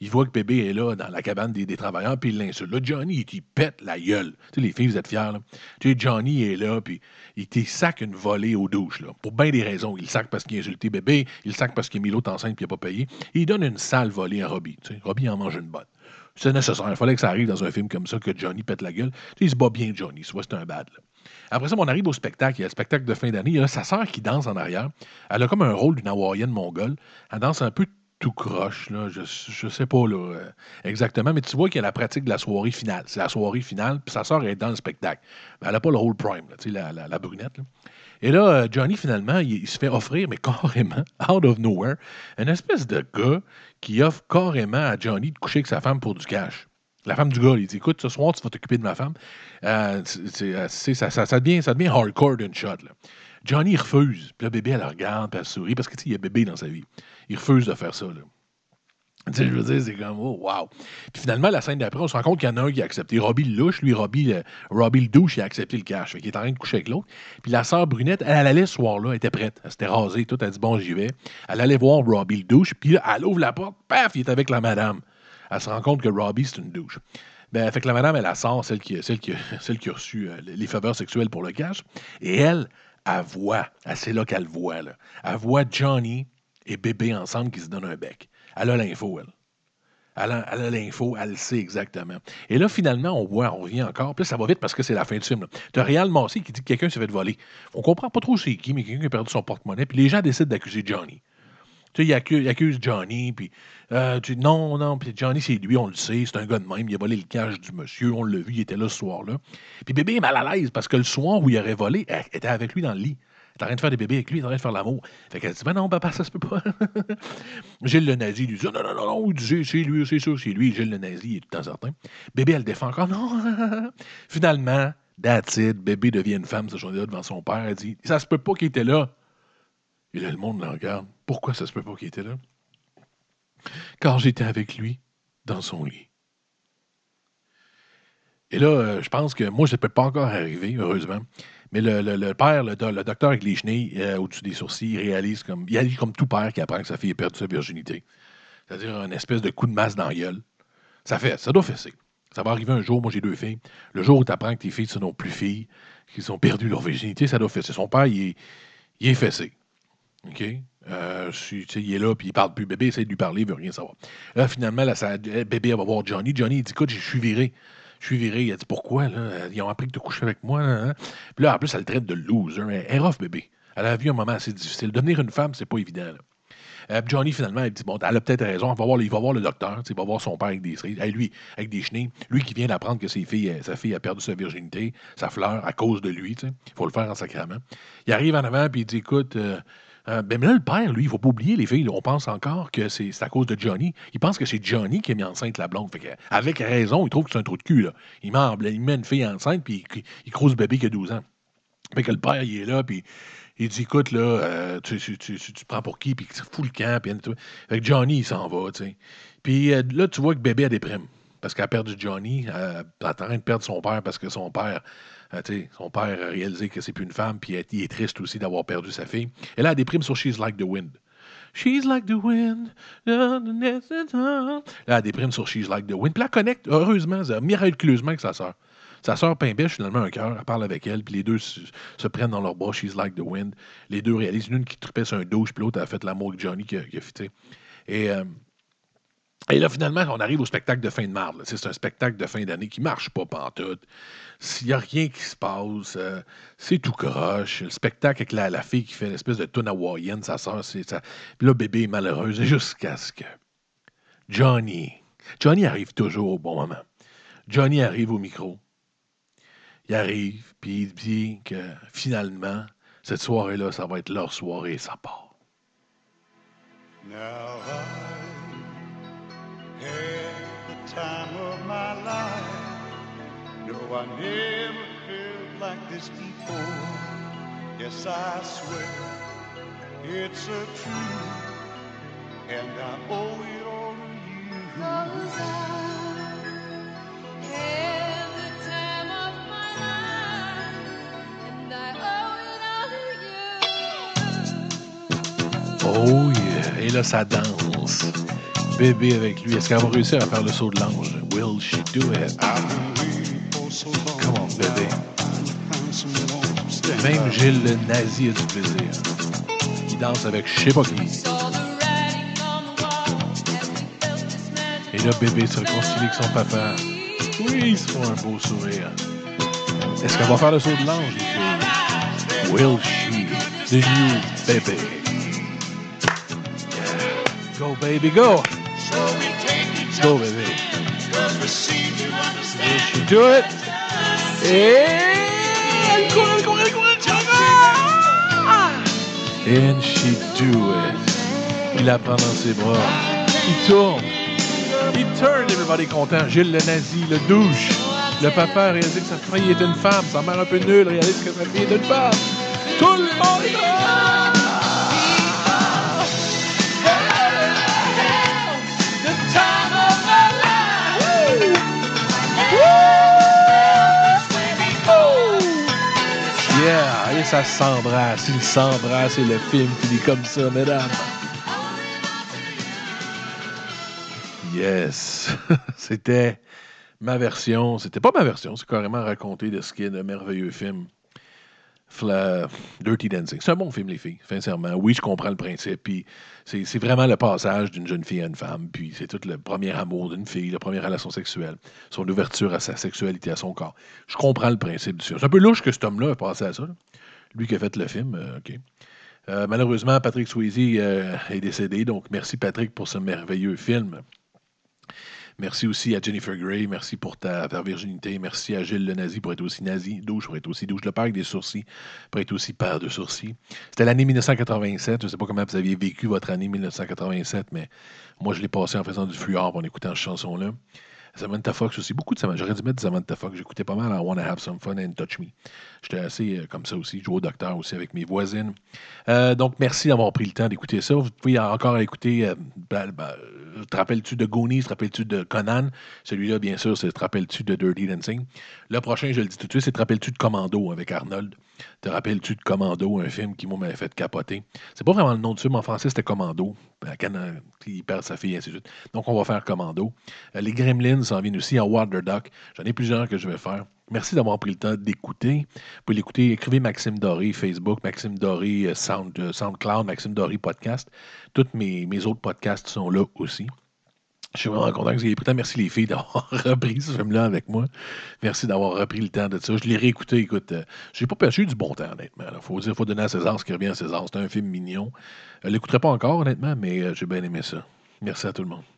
Il voit que bébé est là, dans la cabane des, des travailleurs, puis il l'insulte. Johnny, il t'y pète la gueule. Tu sais, les filles, vous êtes fiers, là. Tu sais, Johnny est là, puis il t'y sac une volée aux douches, là. Pour bien des raisons. Il sac parce qu'il a insulté bébé, il sac parce qu'il a mis l'autre enceinte, puis il n'a pas payé. Et il donne une sale volée à Robbie. Tu sais, Robbie en mange une bonne. C'est nécessaire. Il fallait que ça arrive dans un film comme ça, que Johnny pète la gueule. Tu sais, il se bat bien, Johnny. Soit c'est un bad. là. Après ça, on arrive au spectacle. Il y a le spectacle de fin d'année. Il y a sa sœur qui danse en arrière. Elle a comme un rôle d'une hawaïenne mongole. Elle danse un peu croche, là. Je, je sais pas euh, exactement, mais tu vois qu'il y a la pratique de la soirée finale. C'est la soirée finale, puis sa sœur est dans le spectacle. Mais elle n'a pas le rôle prime, la, brunette. Et là, euh, Johnny, finalement, il, se fait offrir, mais carrément, out of nowhere, une espèce de gars qui offre carrément à Johnny de coucher avec sa femme pour du cash. La femme du gars, il dit Écoute, ce soir, tu vas t'occuper de ma femme. Euh, c'est- ça, ça- ça devient, ça devient hardcore d'une shot. là. Johnny refuse. Puis le bébé, elle le regarde, puis elle sourit, parce que tu sais, il y a bébé dans sa vie. Il refuse de faire ça. Là. Tu sais, je veux dire, c'est comme, oh, wow. Puis finalement, la scène d'après, on se rend compte qu'il y en a un qui a accepté. Robbie le louche, lui, Robbie, le- Robbie le douche, il a accepté le cash. Fait qu'il est en train de coucher avec l'autre. Puis la sœur Brunette, elle, elle allait ce soir-là, elle était prête. Elle s'était rasée, tout. Elle dit, bon, j'y vais. Elle allait voir Robbie le douche. Puis là, elle ouvre la porte, paf, il est avec la madame. Elle se rend compte que Robbie, c'est une douche. Ben, fait que la madame, elle, elle sort, celle qui, celle qui, celle qui a reçu euh, les faveurs sexuelles pour le cash. Et elle, elle voit, c'est là qu'elle voit, là. Elle voit Johnny et bébé ensemble qui se donnent un bec. Elle a l'info, elle. Elle a l'info, elle le sait exactement. Et là, finalement, on voit, on revient encore. Puis là, ça va vite parce que c'est la fin du film. Tu as Réal Massé qui dit que quelqu'un s'est fait voler. On comprend pas trop c'est qui, mais quelqu'un qui a perdu son porte-monnaie. Puis les gens décident d'accuser Johnny. Tu sais, ils accusent, ils accusent Johnny, puis euh, non, non, puis Johnny, c'est lui, on le sait, c'est un gars de même, il a volé le cash du monsieur, on l'a vu, il était là ce soir-là. Puis bébé est mal à l'aise parce que le soir où il aurait volé, elle était avec lui dans le lit. Est en train de faire des bébés avec lui, elle est en train de faire l'amour. Fait qu'elle dit, ben non, papa, ça se peut pas. Gilles le nazi lui dit, non, non, non, non, c'est lui, c'est sûr, c'est lui. Gilles le nazi, il est tout temps certain. Bébé, elle le défend encore, non. Finalement, that's bébé devient une femme ce journée-là devant son père. Elle dit, ça se peut pas qu'il était là. Et là, le monde le regarde. Pourquoi ça se peut pas qu'il était là? Car j'étais avec lui dans son lit. Et là, euh, je pense que moi, ça ne peut pas encore arriver, heureusement. Mais le, père, le, do- le docteur avec les chenilles euh, au-dessus des sourcils, il réalise comme. Il agit comme tout père qui apprend que sa fille a perdu sa virginité. C'est-à-dire un espèce de coup de masse dans la gueule. Ça fait, ça doit fesser. Ça va arriver un jour, moi j'ai deux filles. Le jour où tu apprends que tes filles ne sont plus filles, qu'ils ont perdu leur virginité, ça doit fesser. Son père, il est, fessé. OK? Euh, il est là, puis il parle plus. Bébé essaie de lui parler, il veut rien savoir. Là, finalement, là, euh, bébé va voir Johnny. Johnny, il dit Écoute, je suis viré. Je suis viré. Il a dit Pourquoi là? Ils ont appris que tu couché avec moi. hein? Puis là, en plus, elle le traite de loser. Elle est rough, bébé. Elle a vu un moment assez difficile. Devenir une femme, c'est pas évident. là. Euh, Johnny, finalement, il dit Bon, elle a peut-être raison. Il va voir, le docteur. Il va voir son père avec des cerises. Lui, avec des chenilles. Lui qui vient d'apprendre que euh, sa fille a perdu sa virginité, sa fleur, à cause de lui. Il faut le faire en sacrament. Il arrive en avant, puis il dit Écoute, euh, euh, ben, mais là, le père, lui, il ne faut pas oublier, les filles, on pense encore que c'est à cause de Johnny. Il pense que c'est Johnny qui a mis enceinte la blonde. Fait avec raison, il trouve que c'est un trou de cul. Là. Il, il met une fille enceinte, puis il, il croise le bébé qui a 12 ans. Fait que le père, il est là, puis il dit Écoute, là, euh, tu, tu, prends pour qui, puis fous le camp, puis. Fait que Johnny, il s'en va, tu. Puis euh, là, tu vois que bébé a des primes. Parce qu'elle a perdu Johnny, euh, elle est en train de perdre son père parce que son père, sais, son père a réalisé que c'est plus une femme, puis il est triste aussi d'avoir perdu sa fille. Elle a des primes sur She's Like the Wind. She's like the wind. Là, elle primes sur She's Like the Wind. Puis là, elle connecte, heureusement, miraculeusement avec sa sœur. Sa sœur Pimbèche, finalement, un cœur, elle parle avec elle, puis les deux se, prennent dans leur bras, She's Like the Wind. Les deux réalisent, l'une qui tripait sur un douche, puis l'autre a fait l'amour avec Johnny qui a, qui. Et, euh, et là, finalement, on arrive au spectacle de fin de marde. C'est un spectacle de fin d'année qui marche pas pantoute. S'il n'y a rien qui se passe, euh, c'est tout croche. Le spectacle avec la, fille qui fait l'espèce de tune hawaïenne, sa soeur, c'est ça. Puis là, bébé est malheureuse jusqu'à ce que Johnny. Johnny arrive toujours au bon moment. Johnny arrive au micro. Il arrive, puis il dit que finalement, cette soirée-là, ça va être leur soirée et ça part. Had the time of my life. No, I never felt like this before. Yes, I swear it's a truth, and I owe it all to you. Oh yeah! Et là, ça danse. Bébé avec lui. Est-ce qu'elle va réussir à faire le saut de l'ange? Will she do it? Come on, bébé. Même Gilles le nazi a du plaisir. Il danse avec je sais pas qui. Et là, bébé se réconcilie avec son papa. Oui, ils se font un beau sourire. Est-ce qu'elle va faire le saut de l'ange? Will she? The new baby. Go, baby, go. Go, baby. Will she do it? Ah! And she do it. Il la prend dans ses bras. Il tourne. Il turn, everybody est content. Gilles le nazi, le douche. Le papa a réalisé que sa fille est une femme. Sa mère un peu nulle réalise que sa fille est une femme. Tout le monde ça s'embrasse, il s'embrasse et le film finit comme ça, mesdames. Yes! C'était ma version. C'était pas ma version, c'est carrément raconté de ce qui est de merveilleux film. Dirty Dancing. C'est un bon film, les filles, sincèrement. Oui, je comprends le principe. Puis c'est vraiment le passage d'une jeune fille à une femme. Puis c'est tout le premier amour d'une fille, la première relation sexuelle, son ouverture à sa sexualité, à son corps. Je comprends le principe du film. C'est un peu louche que cet homme-là a passé à ça. Lui qui a fait le film, euh. Euh, malheureusement, Patrick Swayze euh, est décédé. Donc, merci Patrick pour ce merveilleux film. Merci aussi à Jennifer Grey. Merci pour ta, ta virginité. Merci à Gilles le nazi pour être aussi nazi. Douche pour être aussi douche. Le père avec des sourcils pour être aussi père de sourcils. C'était l'année 1987. Je ne sais pas comment vous aviez vécu votre année 1987, mais moi, je l'ai passé en faisant du fluor en écoutant cette chanson-là. Samantha Fox aussi. Beaucoup de Samantha. J'aurais dû mettre Samantha Fox. J'écoutais pas mal à Wanna Have Some Fun and Touch Me. J'étais assez euh, comme ça aussi. Je au docteur aussi avec mes voisines. Euh, donc, merci d'avoir pris le temps d'écouter ça. Vous pouvez encore écouter. euh, te rappelles-tu de Goonies? Te rappelles-tu de Conan? Celui-là, bien sûr, c'est Te rappelles-tu de Dirty Dancing? Le prochain, je le dis tout de suite, c'est Te rappelles-tu de Commando avec Arnold? Te rappelles-tu de Commando, un film qui m'avait fait capoter? C'est pas vraiment le nom du film en français, c'était Commando. Il perd sa fille, ainsi de suite. Donc, on va faire Commando. Euh, les Gremlins s'en viennent aussi en Water Duck. J'en ai plusieurs que je vais faire. Merci d'avoir pris le temps d'écouter. Vous pouvez l'écouter. Écrivez Maxime Doré, Facebook, Maxime Doré, euh, euh, SoundCloud, Maxime Doré Podcast. Tous mes autres podcasts sont là aussi. Je suis vraiment content que vous ayez pris le. Merci les filles d'avoir repris ce film-là avec moi. Merci d'avoir repris le temps de ça. Je l'ai réécouté. Écoute, euh, j'ai pas perçu du bon temps, honnêtement. Il faut dire, faut donner à César ce qui revient à César. C'est un film mignon. Je ne l'écouterai pas encore, honnêtement, mais euh, j'ai bien aimé ça. Merci à tout le monde.